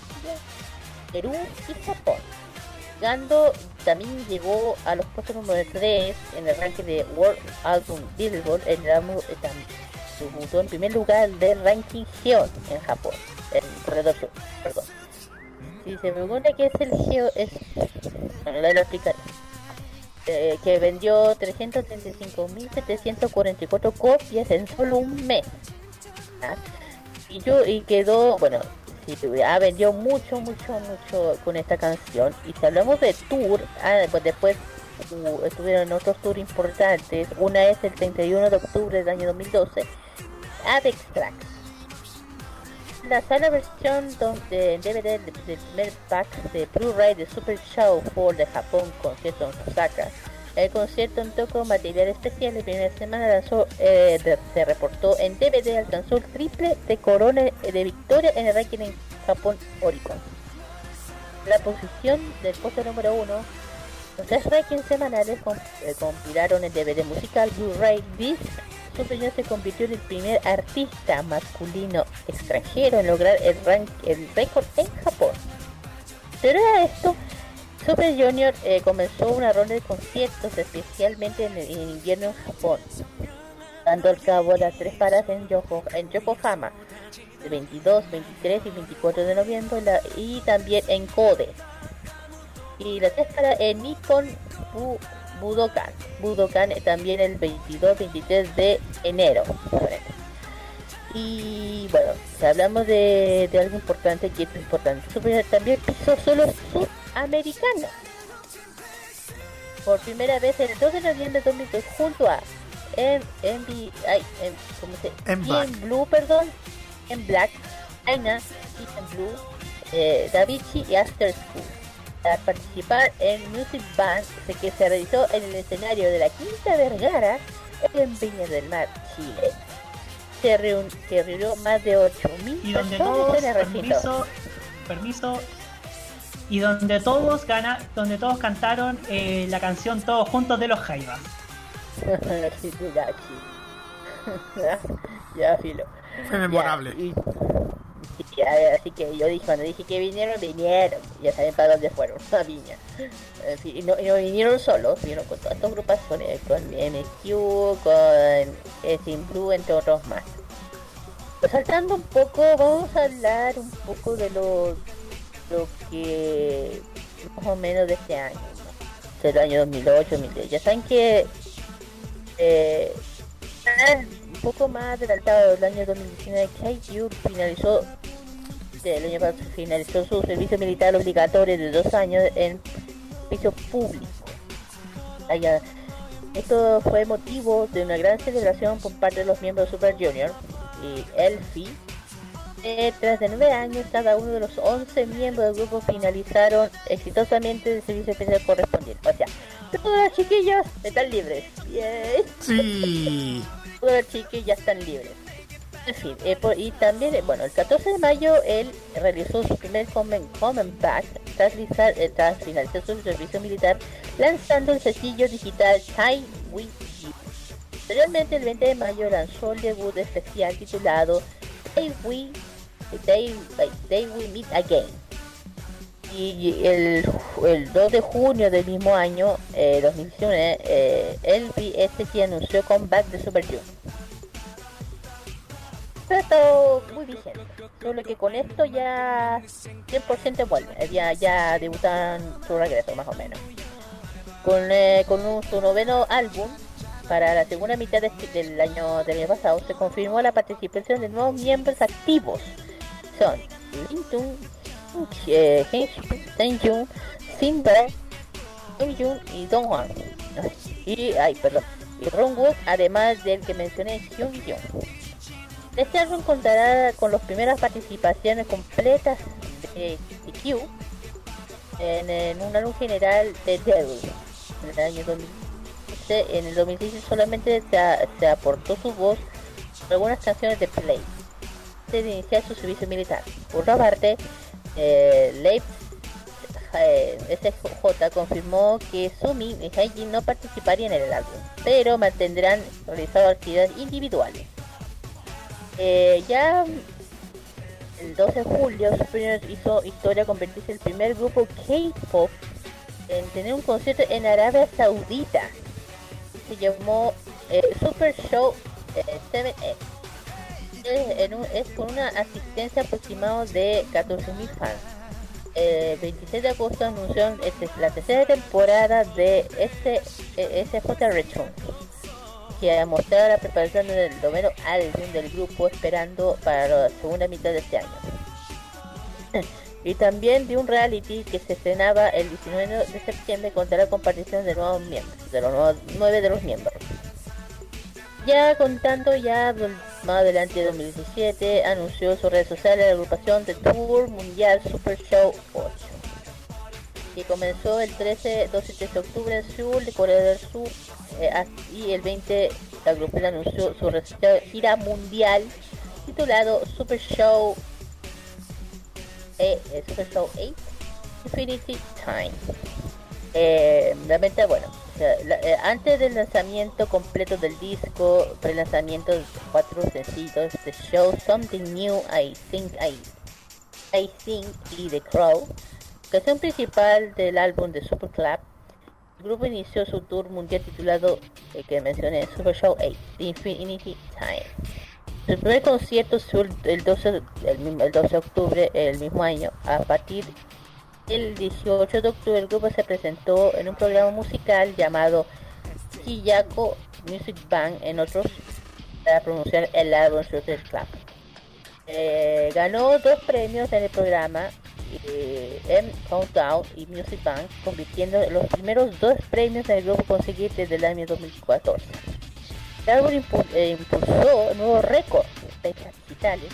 Perú y Japón. Llegando también llegó a los puestos número 3 en el ranking de World Album Billboard en el álbum eh, debutó en primer lugar del ranking Geo en Japón, en Corredor perdón. Si se pregunta qué es el Geo, es... Bueno, lo explicaré. eh, que vendió 335.744 copias en solo un mes. ¿ah? Y yo y quedó, bueno, ha vendido mucho, mucho, mucho con esta canción. Y si hablamos de tour, ah, pues después uh, estuvieron otros tours importantes. Una es el 31 de octubre del año 2012, Avex Tracks. La sala versión donde DVD del primer pack de Blu-ray de Super Show for de Japón concierto en Osaka. El concierto en Tokyo material especial la primera semana lanzó, eh, se reportó en DVD alcanzó el triple de corona de victoria en el ranking en Japón Oricon. La posición del puesto número uno los tres rankings semanales com- eh, compilaron el DVD musical Blu-ray Disc. Super Junior se convirtió en el primer artista masculino extranjero en lograr el, rank, el récord en Japón. Pero a esto, Super Junior eh, comenzó una ronda de conciertos, especialmente en, invierno en Japón, dando al cabo las tres paradas en, Yoko- en Yokohama, el 22, 23 y 24 de noviembre, y también en Kode y la para en Nikon Bu- Budokan. Budokan eh, también el 22-23 de enero. Y bueno, si hablamos de, algo importante, que es importante, Super también pisó solo sudamericano. Por primera vez el 2 de noviembre de 2002 junto a en, en, ay, en, ¿cómo se? En Black. en Blue, perdón, en Black, Aina, y en Blue, eh, Davichi y After School para participar en Music Band de que se realizó en el escenario de la Quinta Vergara en Viña del Mar, Chile. Se, reun- se reunió más de 8.000 Y donde personas en el recinto. permiso, permiso, y donde todos gana, donde todos cantaron eh, la canción Todos Juntos de los Jaivas. Ya, filo. Fue memorable. Ya, y- y ya, así que yo dije, cuando dije que vinieron, vinieron. Ya saben para dónde fueron, a Viña. En fin, y, no, y no vinieron solos, vinieron con todas estas agrupaciones, con MQ, con eh, Sin Blue, entre otros más. Saltando un poco, vamos a hablar un poco de lo, que más o menos de este año, del año 2008, 2010. Ya saben que eh, un poco más adelantado del año 2019, Kaiju finalizó el año pasado finalizó su servicio militar obligatorio de dos años en servicio público. Allá- Esto fue motivo de una gran celebración por parte de los miembros de Super Junior y Elfie. Eh, tras de nueve años, cada uno de los 11 miembros del grupo finalizaron exitosamente el servicio especial correspondiente. O sea, todos los chiquillos están libres. Sí. todos los chiquillos ya están libres. En fin, eh, por- y también, eh, bueno, el 14 de mayo él realizó su primer comen, comeback tras, eh, tras finalizar su servicio militar, lanzando el sencillo digital Time With You. Posteriormente, el 20 de mayo lanzó el debut especial titulado Day We, Day We Meet Again. Y el, el 2 de junio del mismo año, eh, 2019, eh, el BST anunció comeback de Super Junior. Pero ha estado muy vigente, solo que con esto ya 100% vuelve, ya, ya debutan su regreso más o menos. Con, eh, con un- su noveno álbum, para la segunda mitad este- del año del año pasado, se confirmó la participación de nuevos miembros activos. Son Lintun, eh, Taeyong, Sinbad, Jung y Dong Hwan. Y, ay, perdón, y Ron además del que mencioné, Hyun Jung. Este álbum contará con las primeras participaciones completas de, de Q en, un álbum general de Devil en el año 2015. En el 2016 solamente se, se aportó su voz algunas canciones de Play de iniciar su servicio militar. Por otra parte, eh, Leif eh, SJ confirmó que Sumi y Haiji no participarían en el álbum, pero mantendrán realizando actividades individuales. Eh, ya el 12 de julio, Super Junior hizo historia convertirse en el primer grupo K-pop en tener un concierto en Arabia Saudita. Se llamó eh, Super Show eh, 7X. Es, con una asistencia aproximada de 14.000 fans. el 26 de agosto anunció este- la tercera temporada de este eh, SJ Return, que mostraba la preparación del noveno álbum del grupo esperando para la segunda mitad de este año. y también de un reality que se estrenaba el 19 de septiembre con la compartición de nuevos miembros, de los nueve de los miembros. Ya contando ya más adelante de 2017, anunció en sus redes sociales la agrupación de Tour Mundial Super Show 8, que comenzó el 13, 12 y 13 de octubre en Seúl, de Corea del Sur, eh, y el 20 la agrupación anunció su gira mundial titulado Super Show eh, eh, Super Show 8 Infinity Time. Eh, realmente, bueno, eh, antes del lanzamiento completo del disco, pre-lanzamiento de cuatro sencillos de Show Something New, I Think I, I Think y The Crow, canción principal del álbum de Super Club, el grupo inició su tour mundial titulado, eh, que mencioné, Super Show 8, The Infinity Time. El primer concierto fue el 12, el, el 12 de octubre el mismo año. A partir del 18 de octubre el grupo se presentó en un programa musical llamado Chiyako Music Band en otros para promocionar el álbum Shooter Club. Eh, ganó dos premios en el programa eh, M Countdown y Music Bank, convirtiendo en los primeros dos premios en el grupo conseguir desde el año 2014. El álbum eh, impulsó nuevos récords de ventas digitales,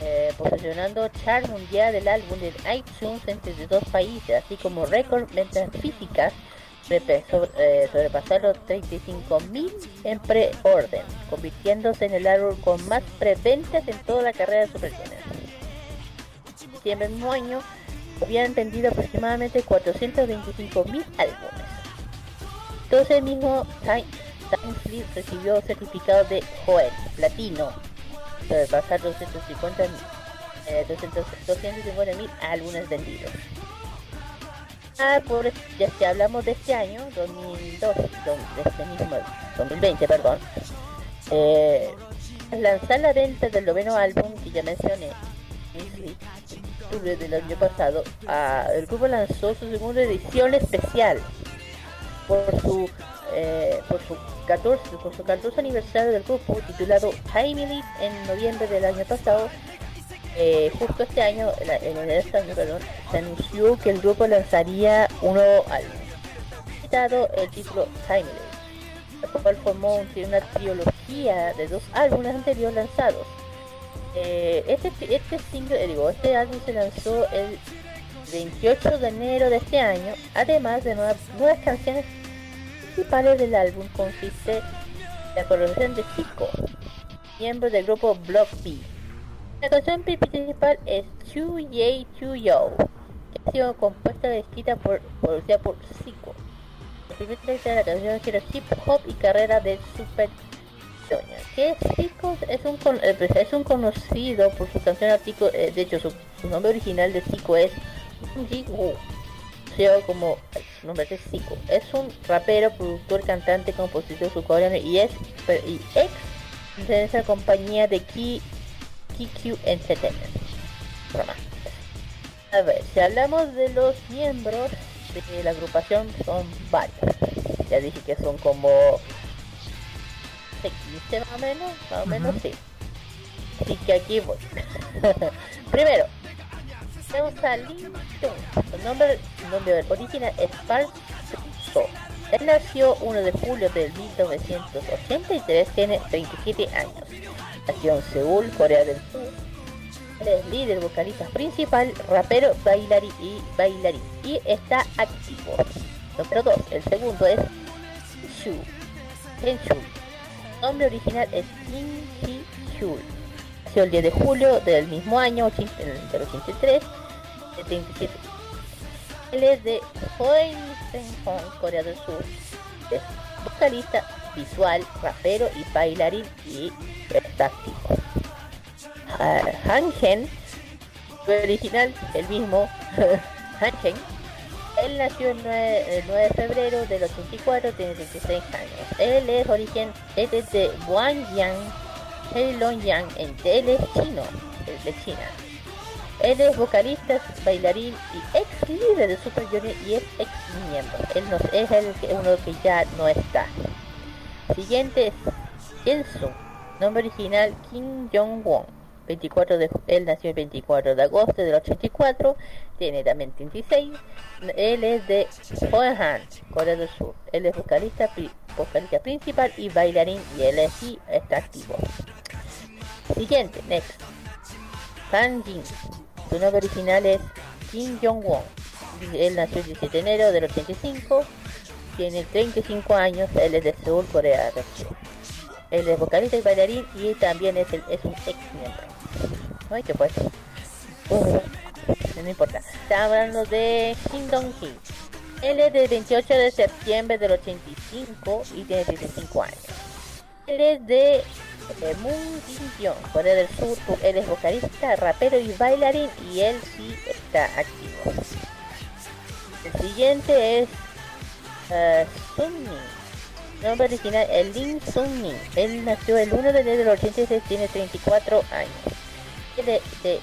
eh, posicionando chart mundial del álbum en iTunes entre dos países, así como récord ventas físicas sobre- eh, sobrepasar los 35.000 en pre-orden, convirtiéndose en el álbum con más preventas en toda la carrera de Super Junior. En diciembre del mismo año habían vendido aproximadamente 425.000 álbumes. Entonces el mismo Time, Time recibió certificado de Joel Platino, sobrepasar 250 eh, 200 250.000 álbumes vendidos. Ah, por, ya si hablamos de este año, 2002, don- de este mismo 2020, perdón, eh, lanzar la venta del noveno álbum que ya mencioné, en octubre del año pasado, ah, el grupo lanzó su segunda edición especial por su eh, por su 14 por su 14 aniversario del grupo titulado Time Elite en noviembre del año pasado. Eh, justo este año en este año perdón se anunció que el grupo lanzaría un nuevo álbum citado el título Time Elite el cual formó un- una trilogía de dos álbumes anteriores lanzados. Eh, este, este single, eh, digo, este álbum se lanzó el 28 de enero de este año, además de nuevas canciones principales del álbum consiste en la colaboración de Zico, miembro del grupo Block B. La canción principal es Chu Ye Chu Yo, que ha sido compuesta y escrita por, producida por Zico. El primer texto de la canción gira hip hop y carrera del Super Junior. Que Zico es un, eh, pues, es un conocido por su canción artículo, eh, de hecho su, su nombre original de Zico es Jigu conocido como su nombre es Zico. Es un rapero, productor, cantante, compositor surcoreano y es y ex de esa compañía de Ki, KQ Entertainment. Broma. A ver, si hablamos de los miembros de la agrupación son varios. Ya dije que son como 15 más o menos, más o menos sí. Así que aquí voy. Primero, Lee Chung. Su nombre, su nombre original es Park. Él nació 1 de julio de 1983, tiene 27 años. Nació en Seúl, Corea del Sur. Él es líder, vocalista principal, rapero, bailarín y bailarín. Y está activo. Número 2. El segundo es Shu. Kenchul. Su nombre original es Kim Ji. Nació el 10 de julio del mismo año, 80 del 83, de 37. Él es de Hong, Corea del Sur. Es vocalista, visual, rapero y bailarín y está activo. Ah, Han Hen, su original, el mismo Han Hen. Él nació el 9, el 9 de febrero del 84, tiene 26 años. Él es origen, es de Guanyang, Heilongjiang, en es chino, de China. Él es vocalista, bailarín y ex líder de Super Junior y es ex miembro. Él no, es el que- uno que ya no está. Siguiente es Jensu, nombre original Kim Jong-won. 24 de, él nació el 24 de agosto del 84, tiene también 36. Él es de Hoenhan, Corea del Sur. Él es vocalista, vocalista principal y bailarín y él es- sí está activo. Siguiente, next. San Jin. Su nombre original es Kim Jong-won. Él nació el 17 de enero del 85. Tiene 35 años. Él es de Seúl, Corea del Sur. Él es vocalista y bailarín y también es, el, es un ex miembro. Ay, qué pues. Uh, no importa. Está hablando de Kim Dong-hee. Él es del 28 de septiembre del 85 y tiene 35 años. Él es de eh, Moon Jin-young, Corea del Sur. Él es vocalista, rapero y bailarín y él sí está activo. El siguiente es uh, Sunmi. Nombre original es Lin Sunmi. Él nació el 1 de enero del 86, tiene 34 años. Él es de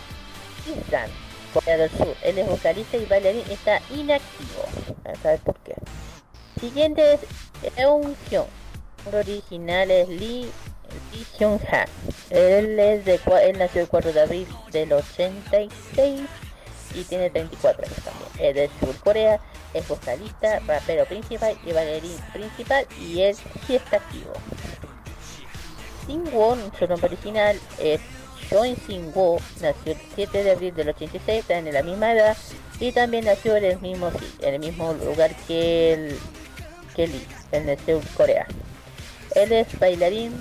Island, Corea del Sur. Él es vocalista y bailarín está inactivo. A saber por qué. Siguiente es Eun Hyun. Nombre original es Lee, Lee Hyun Ha. Él, es de, él nació el 4 de abril del 86 y tiene 34 años también. Es de Sur Corea, es vocalista, rapero principal y bailarín principal y sí está activo. Singwon, su nombre original es Sean Singwo, nació el 7 de abril del 86, está en la misma edad y también nació en el mismo en el mismo lugar que el que Lee, en el Seúl, Corea. Él es bailarín,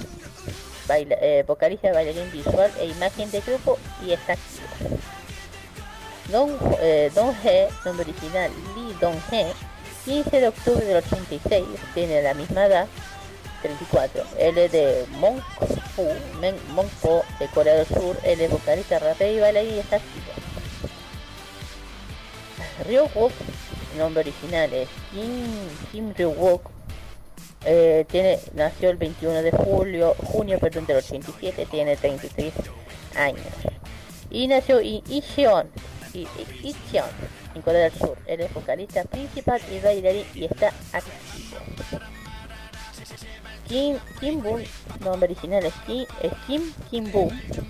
baila- eh, vocalista, bailarín visual e imagen de grupo y está activo. Don, eh, Don He, nombre original Lee Don He, 15 de octubre del 86, tiene la misma edad, 34. Él de Mongpo, Mongpo, de Corea del Sur. Él es vocalista, rapero y bailarín y está activo. Ryuk, nombre original es Kim, Kim Ryuk. Eh, tiene, nació el 21 de julio, junio perdón, del 87, tiene 33 años. Y nació en Icheon, Icheon, en Corea del Sur. Él es vocalista principal y bailarín y está activo. Kim, Kim Boon, nombre original es Kim, es Kim Kim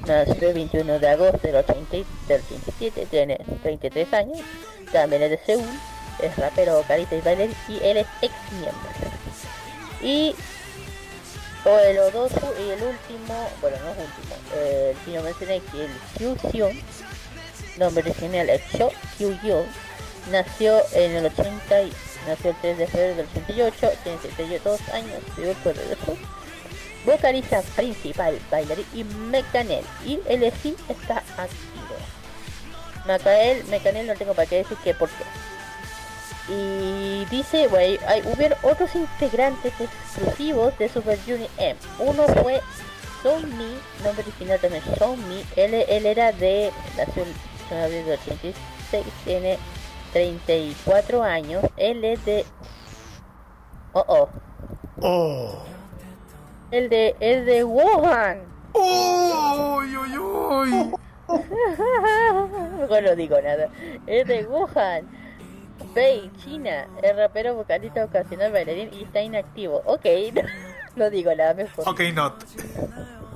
nació el 21 de agosto del, 80 y- del 87, tiene 33 años, también es de Seúl, es rapero, vocalista y bailarín y él es ex miembro. Y o el Odosu y el último, bueno no es último, eh, el que yo mencioné que el Kyu Hyun, nombre original es Cho Kyu Hyun, nació en el 80 y nació el 3 de febrero del 88, tiene 72 años, vive del Sur. Vocalista principal, bailarín y Mecanel. Y el sí está activo. Mecanel, Mecanel no tengo para qué decir que por qué. Y dice, hay, hubieron otros integrantes exclusivos de Super Junior M. Uno fue Sonmi, nombre original también Sonmi. Él, él era de, nació el 8 de abril del 86, tiene 34 años. Él es de... Oh, oh. Oh. El de, el de Wuhan. ¡Uy, uy, uy! Mejor no digo nada. Es de Wuhan. Bei, China. Es rapero, vocalista, ocasional, bailarín y está inactivo. Ok, no, no digo nada mejor. Ok, not.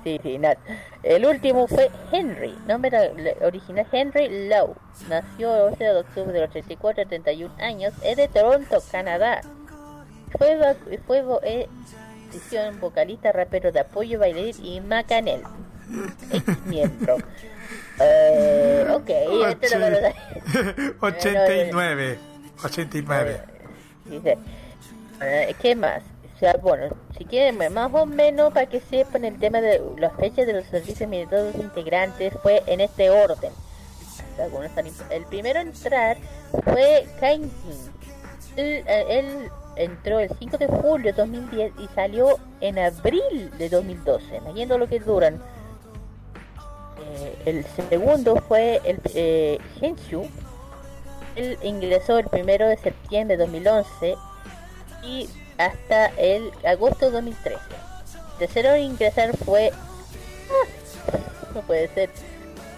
Sí, sí, nada. El último fue Henry, nombre original Henry Lowe. Nació el 11 de octubre del 84, 31 años. Es de Toronto, Canadá. Fue, fue eh, vocalista, rapero de apoyo, bailarín y Macanel. Ex miembro. Eh, ok, este lo da. 89. 89. Dice, eh, ¿qué más? O sea, bueno, si quieren eh, más o menos para que sepan el tema de las fechas de los servicios militares integrantes fue en este orden. El primero a entrar fue Kain él, eh, él entró el 5 de julio de 2010 y salió en abril de 2012, imagínate lo que duran. Eh, el segundo fue el eh, Henshu, él ingresó el primero de septiembre de 2011 y hasta el agosto de 2013. El tercero en ingresar fue... ah, no puede ser.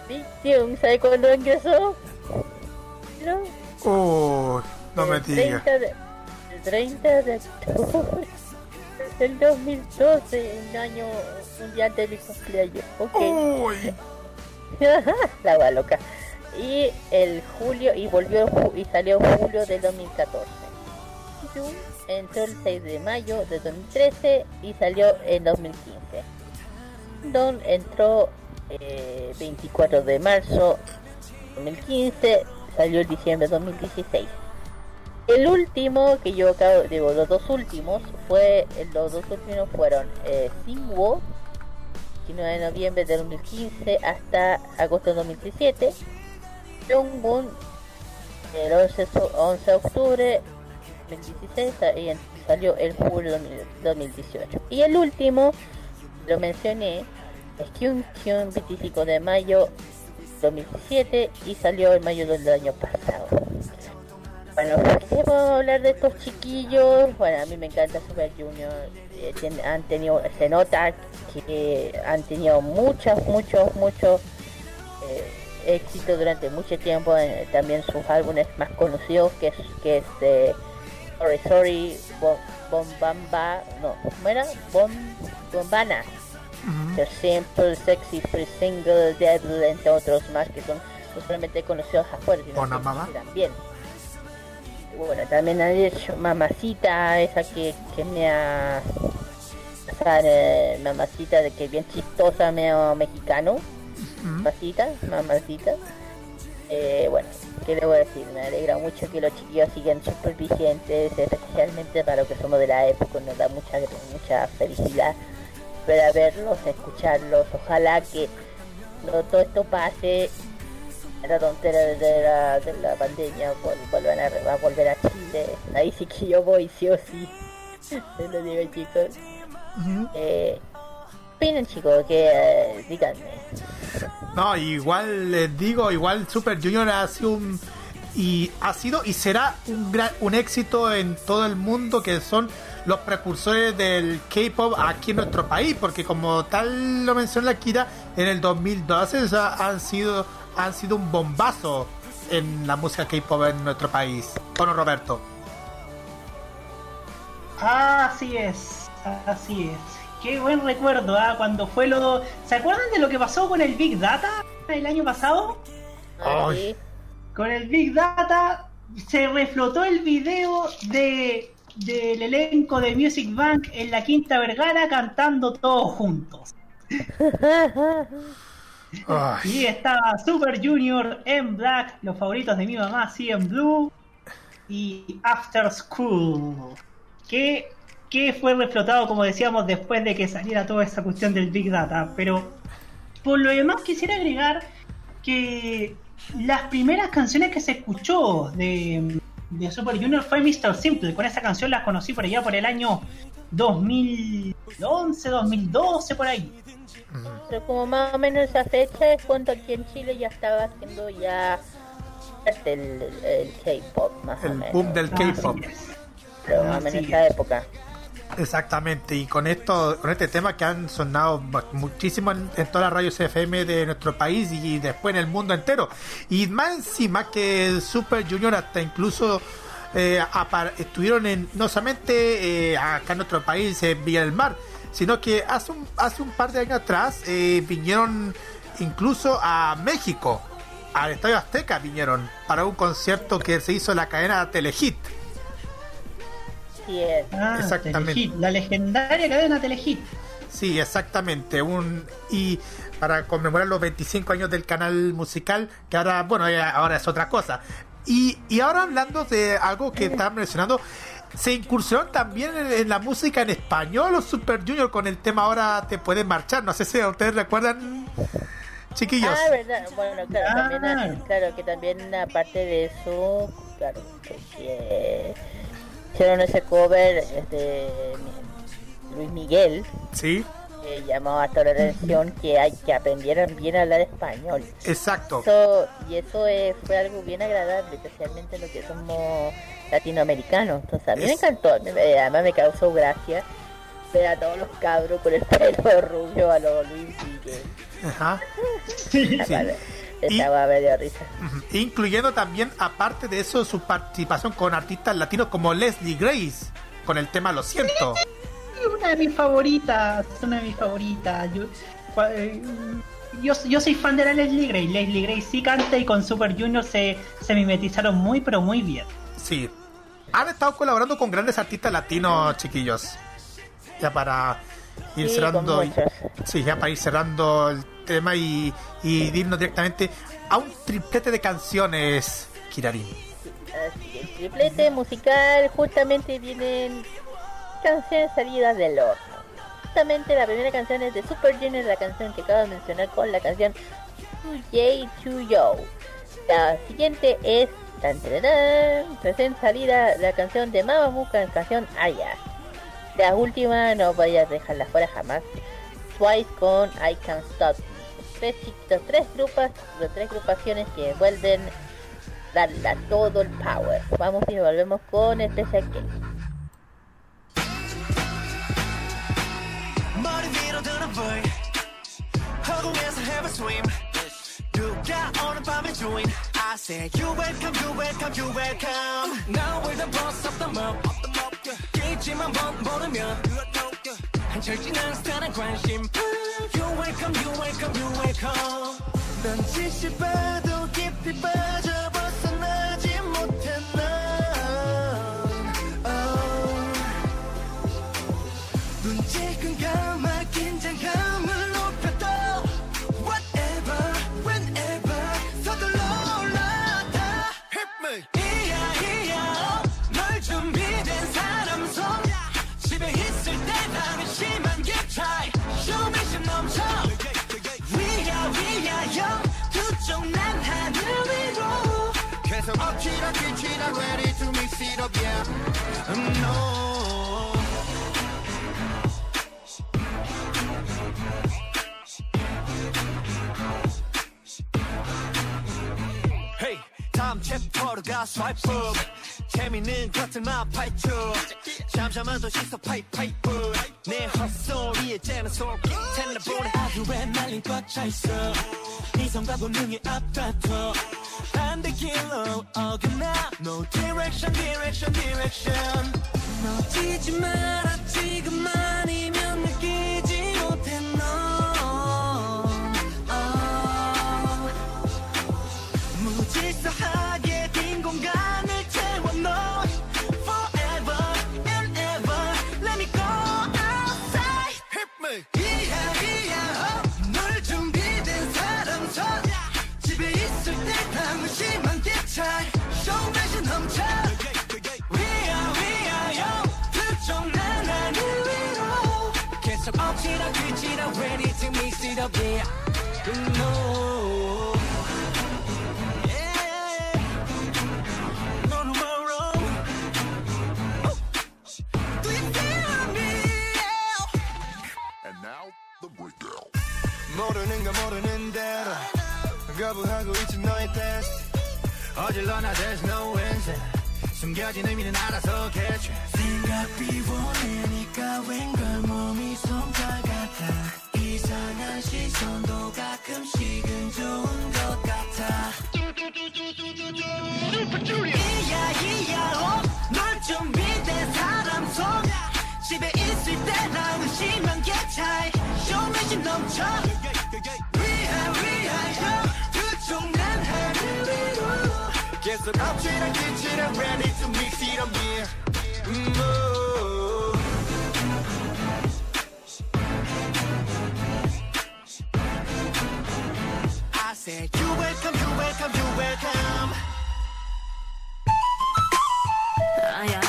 21, ¿sabe cuándo ingresó? ¿No? Uy, no me el digas. 30 de, el 30 de octubre del 2012, un año mundial de mi cumpleaños. Ok. Uy, la va loca. Y el julio, y volvió y salió julio del 2014. Jun entró el 6 de mayo de 2013 y salió en 2015. Don entró eh, 24 de marzo 2015, salió en diciembre de 2016. El último que yo acabo, digo, los dos últimos fue, los dos últimos fueron eh, Singwo 19 de noviembre de 2015 hasta agosto de 2017. Jungwon el 11, so- 11 de octubre 2016 sa- y salió el julio de 2018. Y el último, lo mencioné, es Kyun Kyun 25 de mayo 2017 y salió en mayo del año pasado. Bueno, ¿por qué a hablar de estos chiquillos? Bueno, a mí me encanta Super Junior. eh, han tenido, se nota que han tenido muchos, muchos, muchos eh, éxitos durante mucho tiempo. eh, también sus álbumes más conocidos, que es, que es eh, Sorry Sorry, Bom, Bombamba, no, ¿cómo era? Bom, Bombana. The Simple, Sexy, Free Single, Devil, entre otros más que son no solamente conocidos afuera, sino que también. Bueno, también han hecho Mamacita, esa que, que me ha... eh, mamacita de que bien chistosa, medio mexicano. Mamacita, mamacita. Eh, bueno, ¿qué a decir? Me alegra mucho que los chiquillos sigan súper vigentes, especialmente para los que somos de la época, nos da mucha, mucha felicidad ver verlos, escucharlos. Ojalá que no todo esto pase, la tontera de la, de la pandemia, vol- vuelvan a, a volver a Chile. Ahí sí que yo voy, sí o sí. Se lo digo, chicos. Eh, opinan, chicos, que eh, díganme. No, igual les digo, igual Super Junior ha sido un y ha sido y será un gran un éxito en todo el mundo que son los precursores del K-pop aquí en nuestro país, porque como tal lo menciona Kira, en el 2012 o sea, han sido han sido un bombazo en la música K-pop en nuestro país. Bueno, Roberto. Así es, así es. Qué buen recuerdo, ¿ah? Cuando fue lo... ¿Se acuerdan de lo que pasó con el Big Data el año pasado? Ay. Con el Big Data se reflotó el video de del elenco de Music Bank en la Quinta Vergara cantando todos juntos. Ay, Y estaba Super Junior en Black, los favoritos de mi mamá, sí en Blue, y After School, que, que fue reflotado, como decíamos, después de que saliera toda esa cuestión del Big Data. Pero por lo demás quisiera agregar que las primeras canciones que se escuchó de, de Super Junior fue Mr. Simple. Con esa canción las conocí por allá por el año 2011, 2012, por ahí. Pero como más o menos esa fecha es cuando aquí en Chile ya estaba haciendo ya el, el K-pop, más o el menos. boom del K-pop. Así es. Pero más o menos esa es. época. Exactamente, y con esto, con este tema que han sonado mu- muchísimo en, todas las radios FM de nuestro país y después en el mundo entero. Y más encima que Super Junior hasta incluso eh, estuvieron en, no solamente eh, acá en nuestro país, en Villa del Mar, sino que hace un, hace un par de años atrás eh, vinieron incluso a México, al Estadio Azteca vinieron para un concierto que se hizo en la cadena Telehit. Ah, Exactamente. Telehit, la legendaria cadena Telehit. Sí, exactamente. Un y para conmemorar los 25 años del canal musical, que ahora, bueno, ahora es otra cosa. Y, y ahora hablando de algo que estaban mencionando, se incursionaron también en, en la música en español los Super Junior con el tema Ahora te puedes marchar. No sé si ustedes recuerdan, chiquillos. Ah, verdad. Bueno, claro, también, Claro. que también aparte de eso, claro, que, que hicieron ese cover de Luis Miguel, Sí, que llamó a toda la atención que hay que aprendieran bien a hablar español. exacto. Eso, y eso eh, fue algo bien agradable, especialmente lo que somos latinoamericanos. Entonces a mí me encantó, eh, además me causó gracia ver a todos los cabros con el pelo rubio a los Luis Miguel. Ajá. Sí. Sí. Vale. Y- Esa me dio risa. Incluyendo también, aparte de eso, su participación con artistas latinos como Leslie Grace, con el tema Lo siento. Una de mis favoritas, una de mis favoritas. Yo, eh, yo, yo soy fan de la Leslie Grace. Leslie Grace sí canta y con Super Junior se, se mimetizaron muy, pero muy bien. Sí. Han estado colaborando con grandes artistas latinos, chiquillos. Ya para ir Sí, cerrando. Sí, ya para ir cerrando el tema y, y directamente a un triplete de canciones, Kirarin. El triplete musical justamente vienen canciones salidas del horno. Justamente la primera canción es de Super Junior, la canción que acabo de mencionar con la canción 2J 2Yo. La siguiente es tan, recién salida la canción de Mamamoo, canción Aya. La última no voy a dejarla fuera jamás. Twice con I Can't Stop Tres chiquitos, tres grupos, de tres agrupaciones que vuelven darla todo el power. Vamos y volvemos con Special K. 머리 위로 드는 불 허공에서 have a swim 누가 오늘 밤에 join I say you welcome you welcome you welcome Now we're the boss of the mob 끼지만 번 모르면 한철 지난 스타는 관심 You welcome you welcome you welcome 넌 지시 봐도 깊이 빠져 벗 계속 엎치락 뒤치락 ready to mix it up yeah no Hey, 다음 챕터로 가 swipe up 재밌는 것들만 파헤쳐 잠잠한 도시서 파이파이프 내 헛소리에 째는 솔깃 텔레폰에 하루에 날린 꽉차 있어 이성과 본능이 앞다퉈 반대 길로 어긋나 No direction direction direction 놓치지 마라 지금만 계속 엎치락 뒤치락 ready to mix it up yeah no 모르는 거 모르는 대로 거부하고 있지 너의 테스트 어질러나 there's no answer 숨겨진 의미는 알아서 catch 생각 비워내니까 웬걸 몸이 손발 같아. 이상한 시선도 가끔씩은 좋은 것 같아. 이야 이야 어? 널 준비된 사람 손 집에 있을 때 나는 심한 게 차이. 쇼매진 넘쳐. 위하 위하여 두쪽 난 하늘 위로 계속 엎치락 뒤치락 ready to mix it up yeah 음, oh. I said you welcome you welcome you welcome Ah, yeah. Yeah.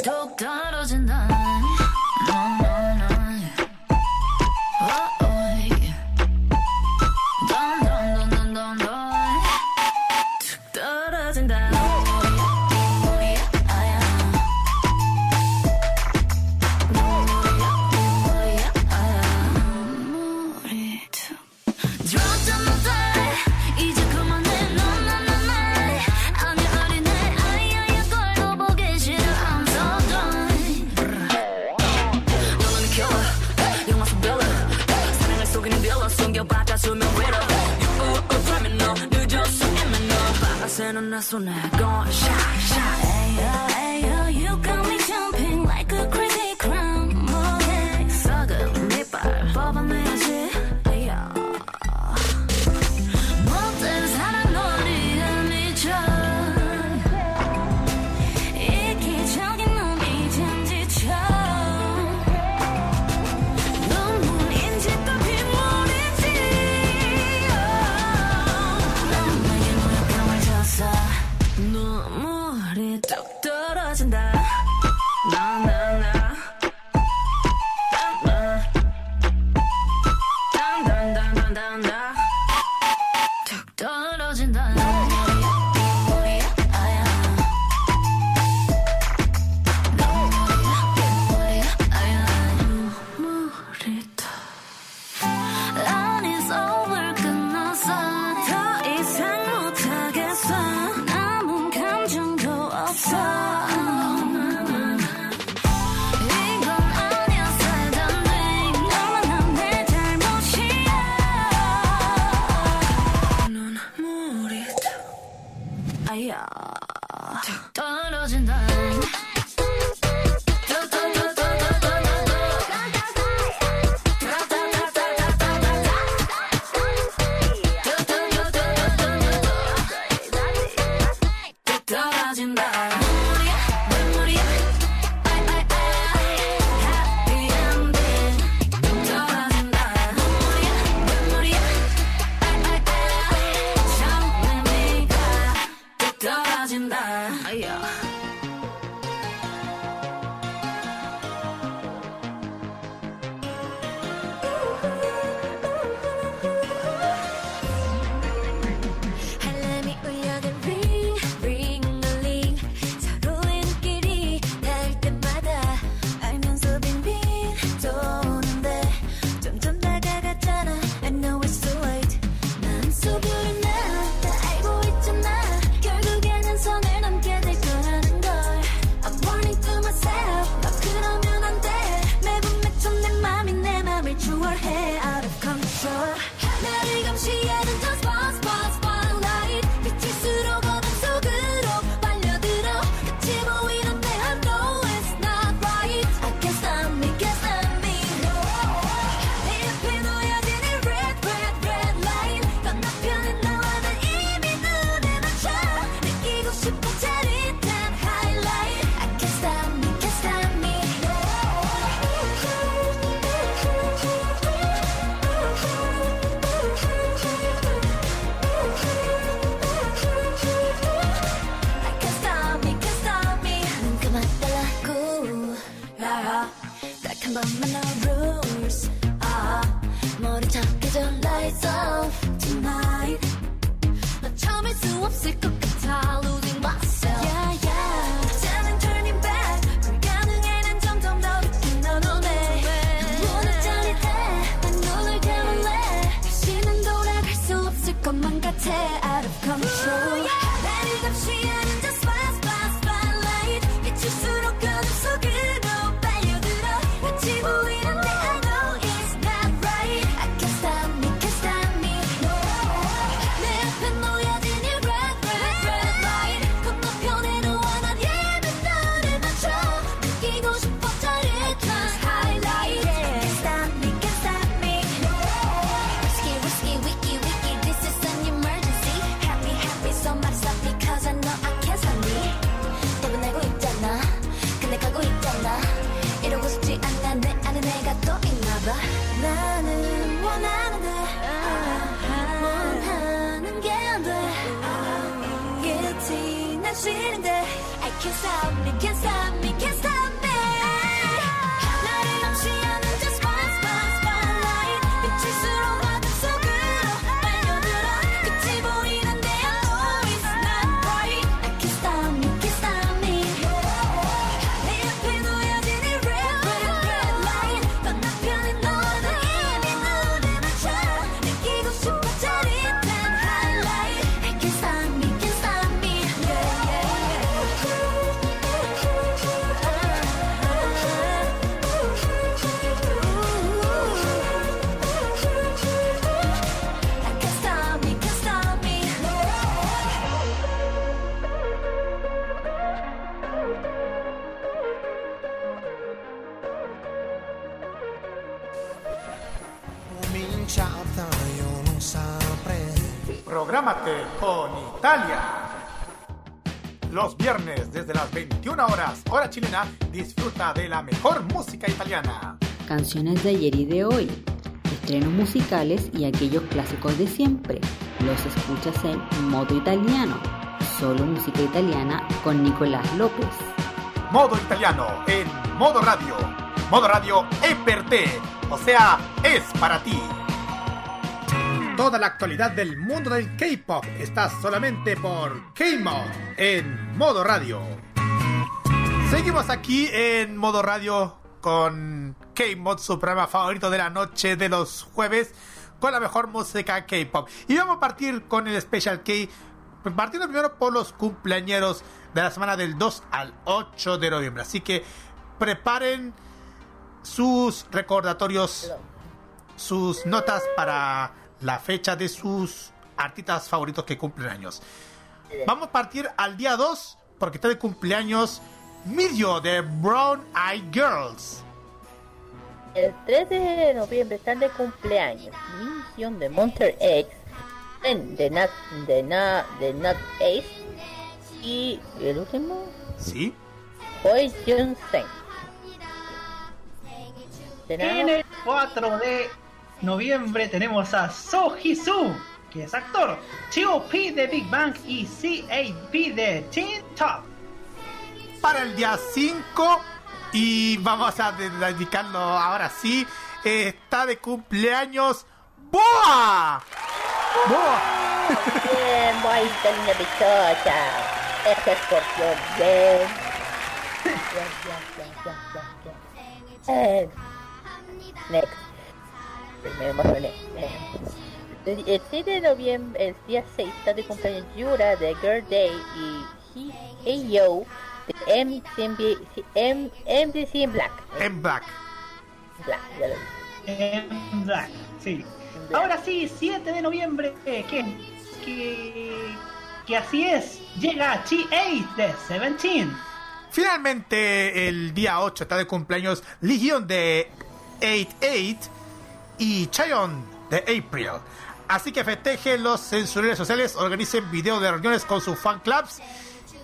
you done. soon I gone shine. Canciones de ayer y de hoy, estrenos musicales y aquellos clásicos de siempre. Los escuchas en modo italiano, solo música italiana con Nicolás López. Modo italiano en modo radio. Modo radio es per te, o sea, es para ti. Toda la actualidad del mundo del K-pop está solamente por K-Mod en modo radio. Seguimos aquí en modo radio con K-Mod, su programa favorito de la noche de los jueves, con la mejor música K-pop. Y vamos a partir con el Special K, partiendo primero por los cumpleañeros de la semana del 2 al 8 de noviembre. Así que preparen sus recordatorios, sus notas para la fecha de sus artistas favoritos que cumplen años. Vamos a partir al día 2 porque está de cumpleaños Midio de Brown Eye Girls. El 3 de noviembre están de cumpleaños. Misión de Monster X. en The Not, The Not, The Not Ace. Y el último, ¿Sí? Hoi Jun Sen. En Tenemos el 4 de noviembre tenemos a So Su, que es actor, P de Big Bang y C.A.P de Teen Top. Para el día 5 y vamos a de- dedicarlo ahora sí. eh, está de cumpleaños Boa. Boa. bien, bonita niña pichocha. Ese escorpión, bien. Eh, Next. Me emocioné. El el 7 de noviembre, el día 6, está de cumpleaños Yura de Girl Day y He Hey Yo de MCB, M, MDC en Black. En Black. Black, ya lo dije. En Black, sí. Black. Ahora sí, 7 de noviembre, que, que, que así es, llega T8 de Seventeen. Finalmente, el día 8 está de cumpleaños Legion de 88 y Chayon de April. Así que festejenlos en sus redes sociales, organicen videos de reuniones con sus fan clubs.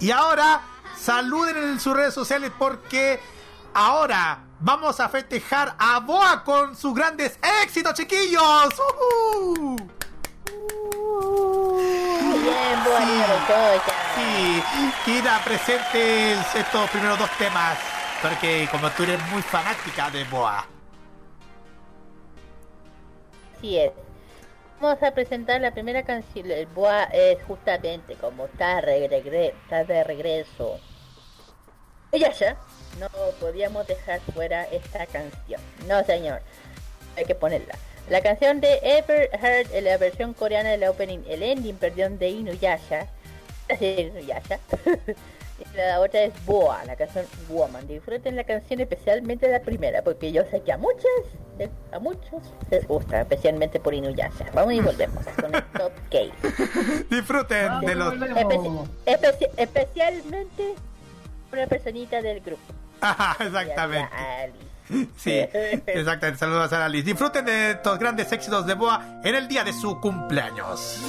Y ahora, saluden en sus redes sociales porque ahora vamos a festejar a Boa con sus grandes éxitos, chiquillos. ¡Uhú! Bien, buena niña pichocha. Sí, Kira, presente estos primeros dos temas, porque como tú eres muy fanática de Boa. Así es. Vamos a presentar la primera canción. El Boa es justamente como está, regre- está de regreso. Ella ya. No podíamos dejar fuera esta canción. No, señor. Hay que ponerla. La canción de Ever Heard, en la versión coreana de la opening, el ending, perdón, de Inuyasha. de Inuyasha. y la otra es Boa, la canción Woman. Disfruten la canción, especialmente la primera, porque yo sé que a muchas, a muchos les gusta, especialmente por Inuyasha. Vamos y volvemos con el Top K. Disfruten de los... Especi- especialmente una personita del grupo. Ajá, exactamente. Sí, exactamente. Saludos a Alice. Disfruten de estos grandes éxitos de Boa en el día de su cumpleaños.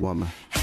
我们。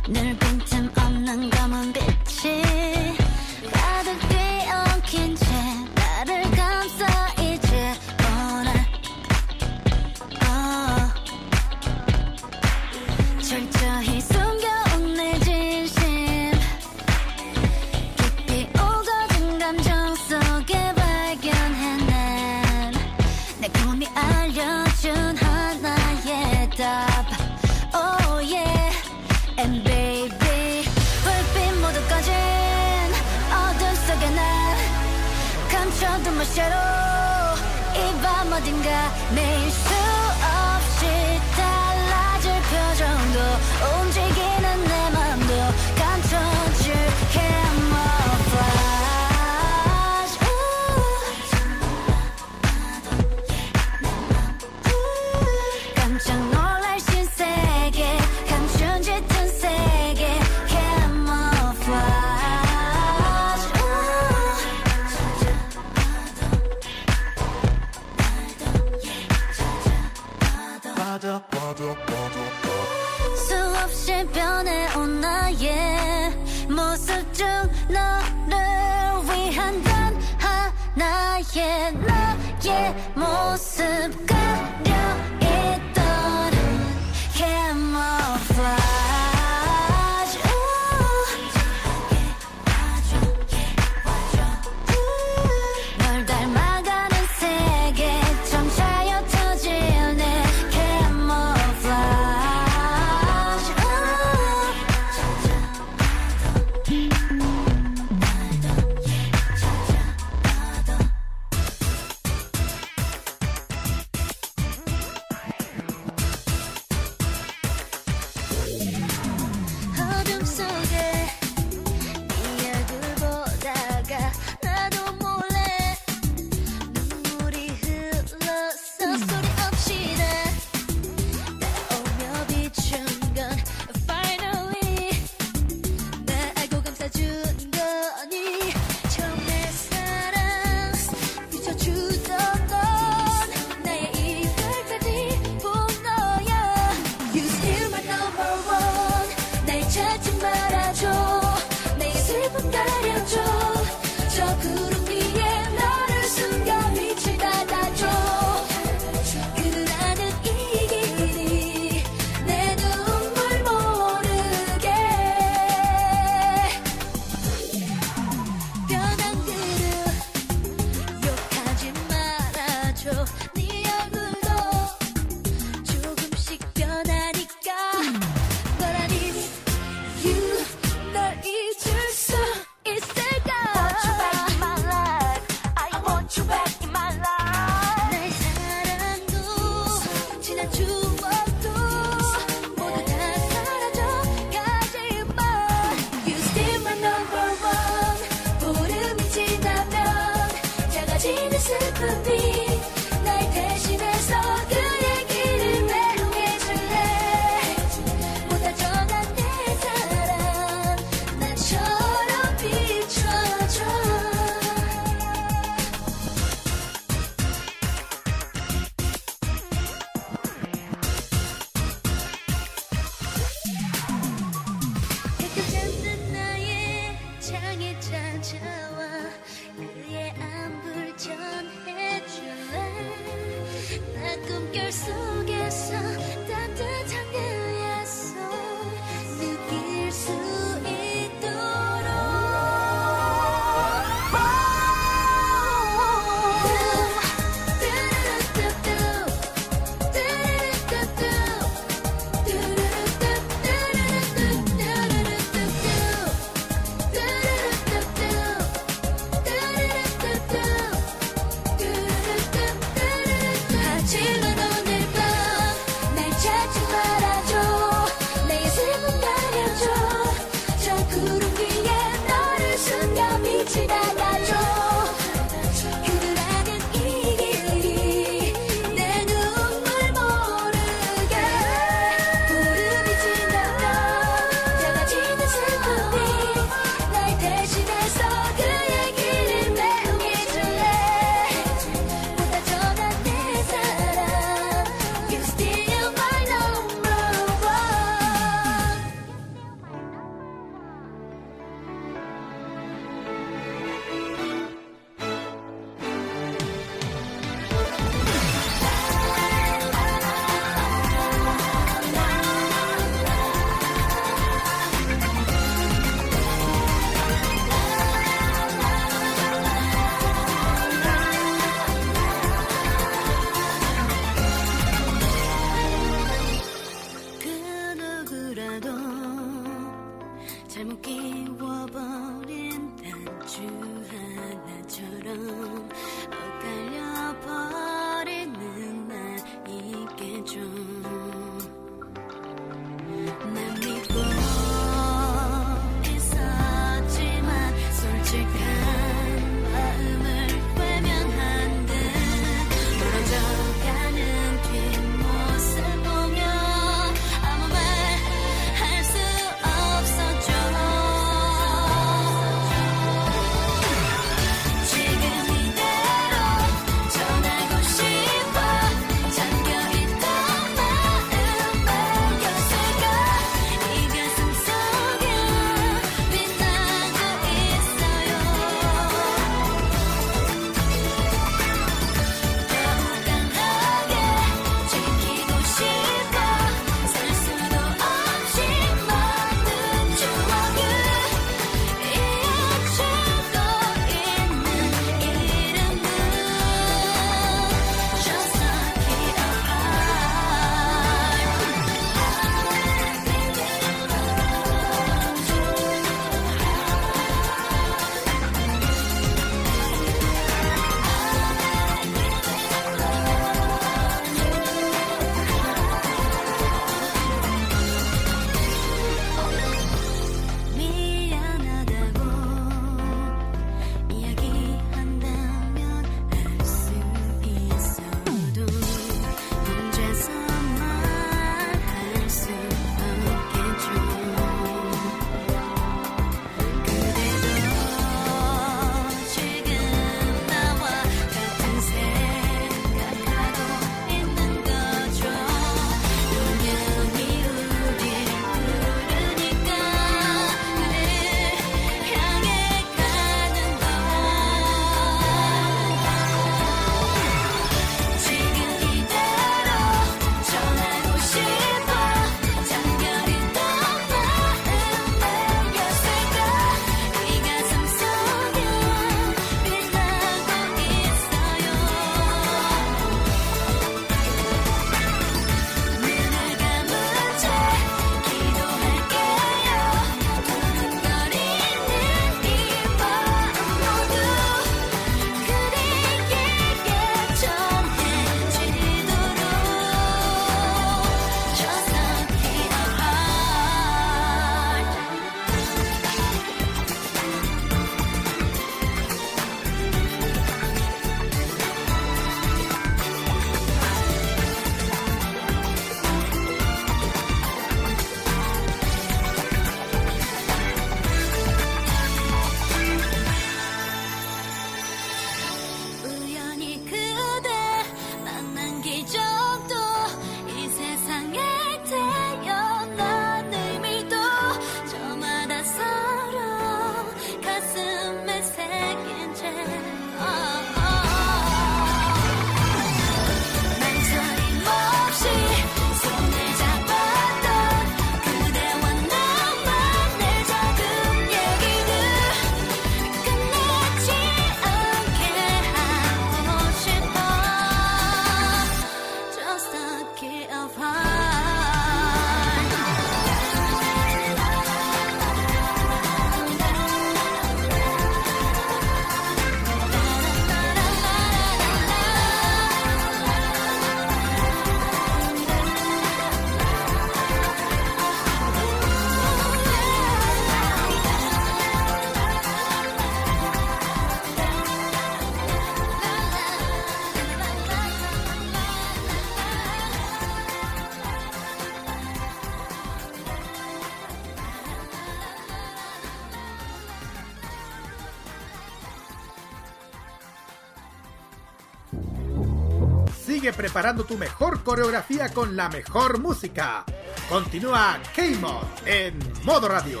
preparando tu mejor coreografía con la mejor música. Continúa K-Mod en modo radio.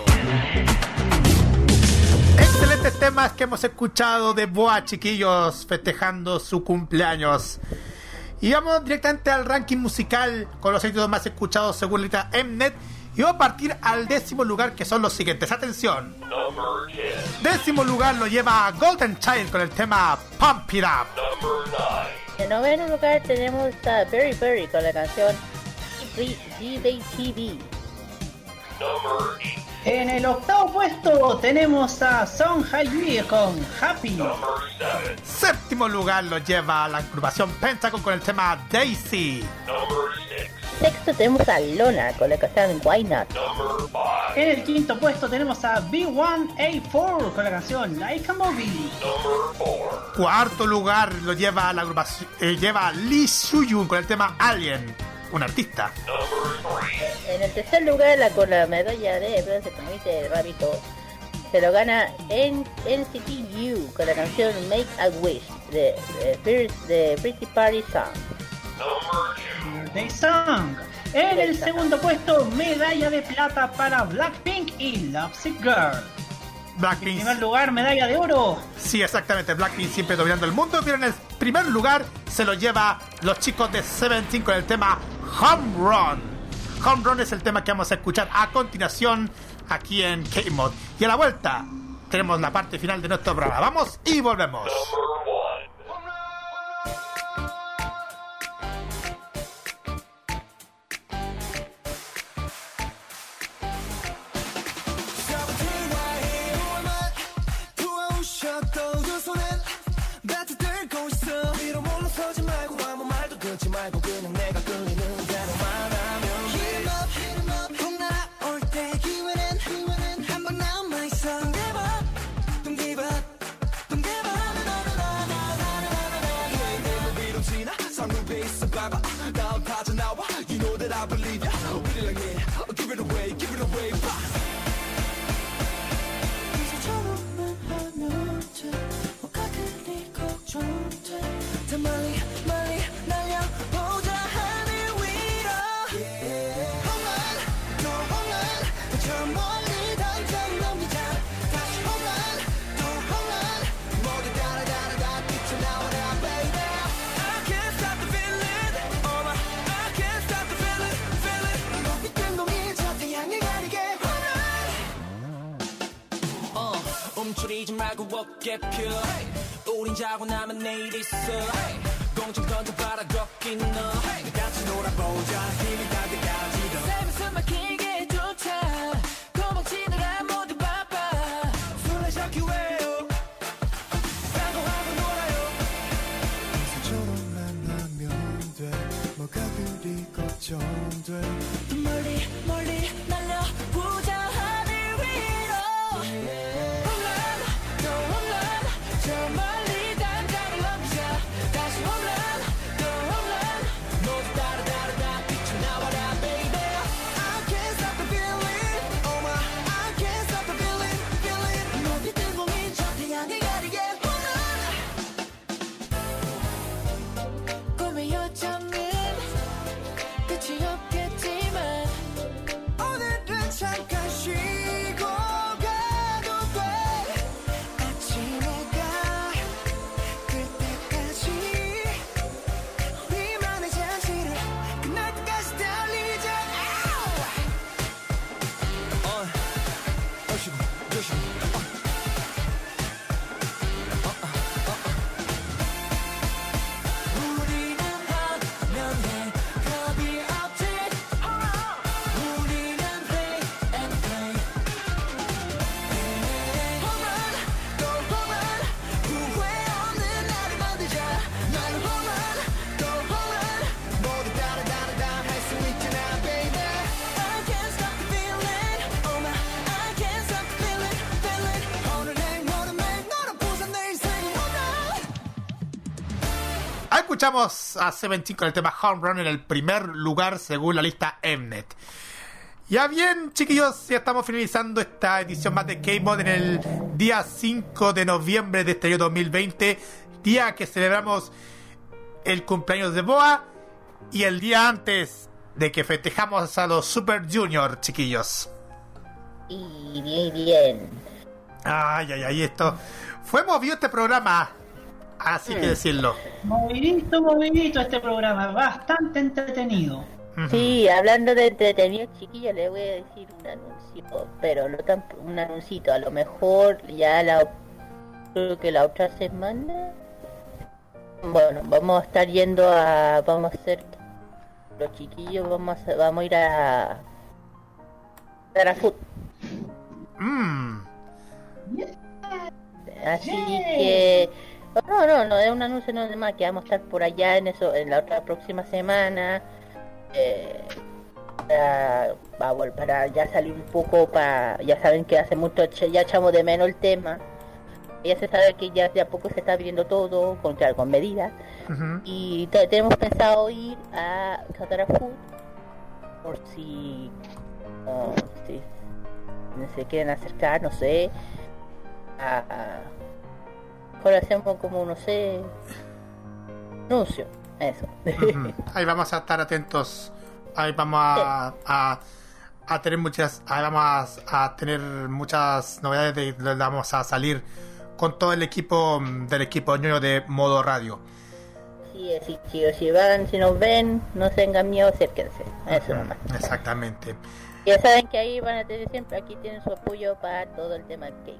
Excelentes temas que hemos escuchado de Boa Chiquillos festejando su cumpleaños. Y vamos directamente al ranking musical con los éxitos más escuchados según la lista Mnet. Y voy a partir al décimo lugar que son los siguientes. Atención. Décimo lugar lo lleva Golden Child con el tema Pump It Up noveno lugar tenemos a Berry Berry con la canción D-Day TV. En el octavo puesto tenemos a Song Hae con Happy. Séptimo lugar lo lleva a la agrupación Pentagon con el tema Daisy. Sexto tenemos a Lona con la canción Why Not. En el quinto puesto tenemos a B1A4 con la canción Like a Movie. Cuarto lugar lo lleva la agrupación eh, lleva Lee Suyun con el tema Alien, un artista. En el tercer lugar, la, con la medalla de bronce, como dice el rabito, se lo gana en NCT U con la canción Make a Wish de, de, First- de Pretty Party Song. Birthday Song. En el segundo puesto, medalla de plata para Blackpink y Lovesick Girl. En Blackpink. primer lugar, medalla de oro. Sí, exactamente. Blackpink siempre dominando el mundo, pero en el primer lugar se lo lleva los chicos de Seventeen con el tema Home Run. Home Run es el tema que vamos a escuchar a continuación aquí en K-Mod. Y a la vuelta tenemos la parte final de nuestro programa. Vamos y volvemos. 말고 그냥 내가 끌 말고 어깨 펴. 우린 자고 나면 내일 있어. 공중 던져봐라 걷긴 너 같이 놀아보자. 힘이 닿을 때까지 더 삶에서 막히게 쫓아. 도망치느라 모두 바빠. 술래 잡기 왜요 사고하고 놀아요. 이제처럼 만나면 돼. 뭐가 그리 걱정돼 escuchamos a Seventeen con el tema Home Run en el primer lugar según la lista Mnet. Ya bien, chiquillos, ya estamos finalizando esta edición más de K-Mod en el día 5 de noviembre de este año 2020, día que celebramos el cumpleaños de Boa y el día antes de que festejamos a los Super Junior, chiquillos. Y bien, bien. Ay, ay, ay, esto fue movido este programa, así que decirlo. Movidito, movidito este programa, bastante entretenido. Sí, hablando de entretenido, chiquillos, le voy a decir un anuncio, pero no tan un anuncito, a lo mejor ya la creo que la otra semana bueno, vamos a estar yendo a vamos a hacer los chiquillos vamos a, vamos a ir a a food Mm. Así que no, no, no, es un anuncio no es más que vamos a estar por allá en eso en la otra próxima semana. Eh, para, bueno, para ya salir un poco para ya saben que hace mucho ch- ya echamos de menos el tema. Ya se sabe que ya de a poco se está viendo todo con claro, con medidas. Y te- tenemos pensado ir a Catara Food por si, no, si se quieren acercar, no sé. A, a- mejor hacemos como, no sé, anuncio, eso. Ahí vamos a estar atentos. Ahí vamos a, a, a tener muchas, ahí vamos a, a tener muchas novedades de, de- vamos a salir con todo el equipo mm, del equipo ñoño de modo radio. Sí, así chicos, si van, si nos ven, no tengan miedo, acérquense. Eso nomás. Exactamente. Ya saben que ahí van a tener siempre, aquí tienen su apoyo para todo el tema gay.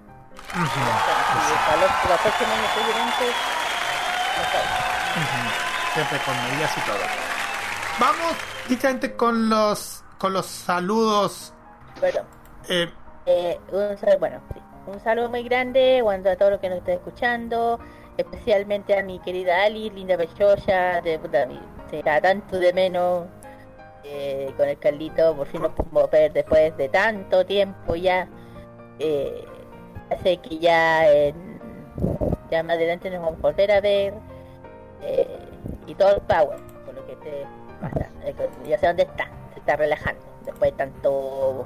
Para los, para los no. Siempre con medidas y todo. Vamos directamente con los con los saludos. Bueno, Eh, Eh, un, sal- bueno, sí, un saludo muy grande cuando a todos los que nos estén escuchando, especialmente a mi querida Ali, linda pechoya, de puta, se da tanto de menos eh, con el Carlito, por fin nos pudimos ver después de tanto tiempo ya. Eh, hace que ya, en- ya más adelante nos vamos a volver a ver eh, y todo el power, por lo que te pasa, eh, ya sé dónde está, se está relajando después de tanto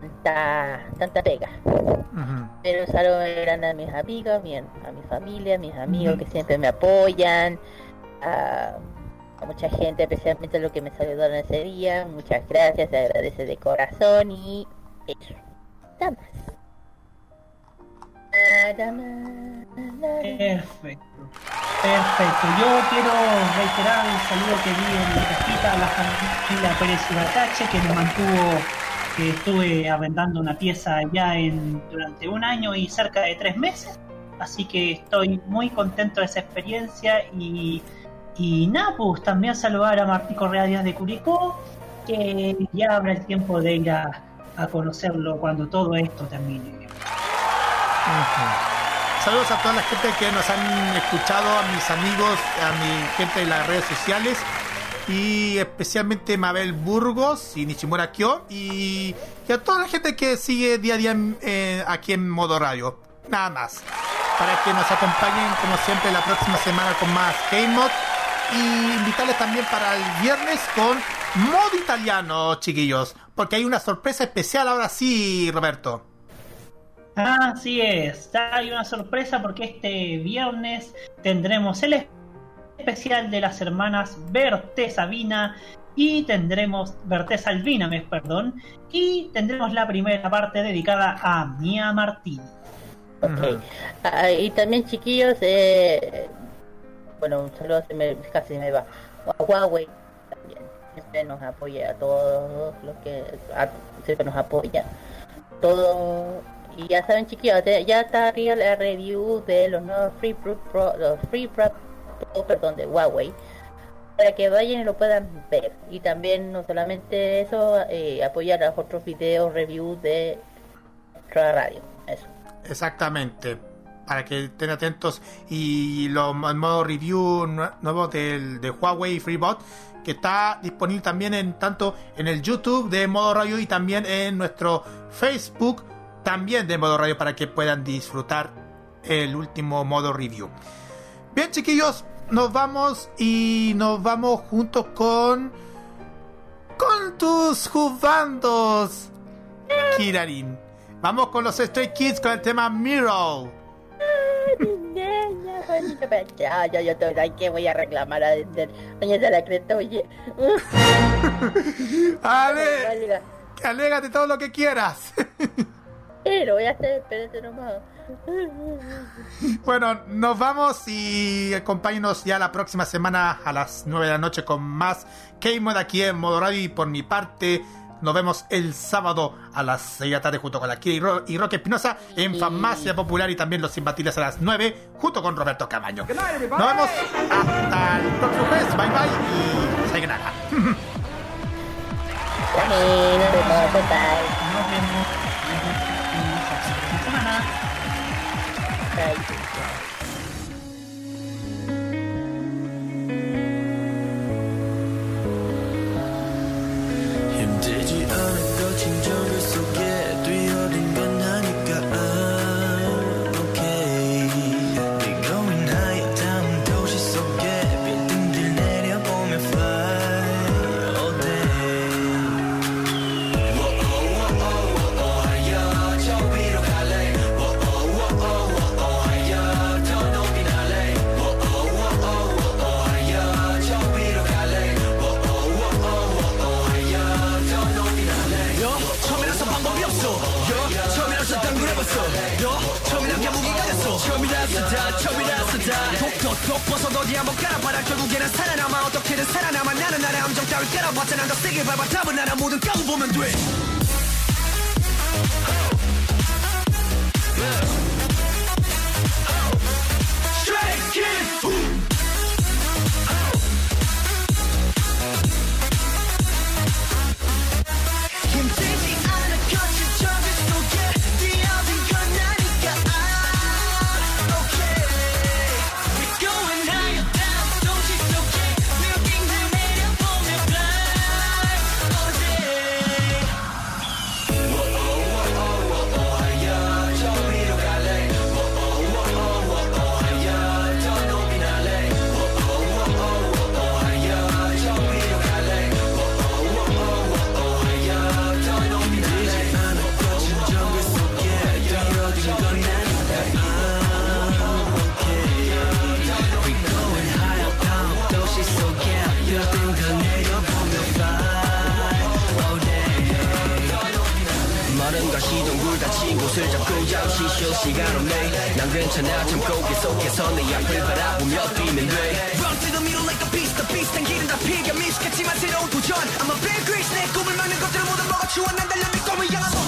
tanta, tanta pega. ujú. Pero un saludo grande a mis amigos, a mi, a mi familia, a mis amigos que siempre me apoyan, a, a mucha gente, especialmente a los que me saludaron ese día. Muchas gracias, se agradece de corazón y eso. Nada más. Perfecto. Perfecto. Yo quiero reiterar el saludo que di en la cajita a la familia Pérez Ibarcache, que me mantuvo, que estuve arrendando una pieza ya en, durante un año y cerca de tres meses. Así que estoy muy contento de esa experiencia y, y nada, pues también saludar a Martí Correa Díaz de Curicó, que ya habrá el tiempo de ir a, a conocerlo cuando todo esto termine. Saludos a toda la gente que nos han escuchado, a mis amigos, a mi gente de las redes sociales y especialmente Mabel Burgos y Nishimura Kyo y, y a toda la gente que sigue día a día eh, aquí en Modo Radio. Nada más. Para que nos acompañen como siempre la próxima semana con más Game Mod y invitarles también para el viernes con modo italiano, chiquillos, porque hay una sorpresa especial ahora sí, Roberto. Así es, hay una sorpresa porque este viernes tendremos el especial de las hermanas Berté Sabina y tendremos Berté Salvina, me- perdón, y tendremos la primera parte dedicada a Mia Martín. Ok. Ah, y también chiquillos, eh, bueno, un saludo, se me, casi se me va. A Huawei también, siempre nos apoya a todos los que a- siempre nos apoya. Todo, y ya saben chiquillos, ya está arriba la review de los nuevos Free Pro, Pro- los Free Pro, perdón, de Huawei. Para que vayan y lo puedan ver. Y también, no solamente eso, eh, apoyar a los otros videos, reviews de nuestra radio. Eso. Exactamente. Para que estén atentos. Y los modo review nue- nuevo del, de Huawei FreeBot. Que está disponible también en tanto en el YouTube de Modo Radio y también en nuestro Facebook también de Modo Radio para que puedan disfrutar el último modo review. Bien chiquillos, nos vamos y nos vamos juntos con con tus jubandos, Kirarin. Vamos con los Stray Kids con el tema Mirror. Niña, Juanita, pero Ya, yo ay, que voy a reclamar a. Doña de la creta, oye. Ale, alégate todo lo que quieras. Eh, lo voy a hacer, espérense nomás. Bueno, nos vamos y acompáñenos ya la próxima semana a las 9 de la noche con más K-Mod aquí en Modo Radio. Y por mi parte, nos vemos el sábado a las 6 de la tarde junto con la Kira y, Ro- y Roque Espinosa en Sí. Farmacia Popular y también Los Imbatibles a las 9 junto con Roberto Camaño. Nos vemos hasta el próximo jueves. Bye bye y sayonara. Nos vemos, bye bye. Nos vemos. Bye. 어 어디 한번 깔아봐라. 결국에는 살아남아. 어떻게든 살아남아. 나는 나의 함정 따위 깔아봤자 난더 세게 밟아. 답은 나라 모든 까고 보면 돼. Straight 가시동굴 다친 곳을 잡고 잠시 쉴 시간 없네. 난 괜찮아 참고 계속해서 내 앞을 바라보며 뛰면 돼 Run through the middle like a beast the beast 난 길은 다 피가 미숙했지만 새로운 도전. I'm a big grease 내 꿈을 막는 것들을 모두 먹어치워 난 달려 내 꿈을 향하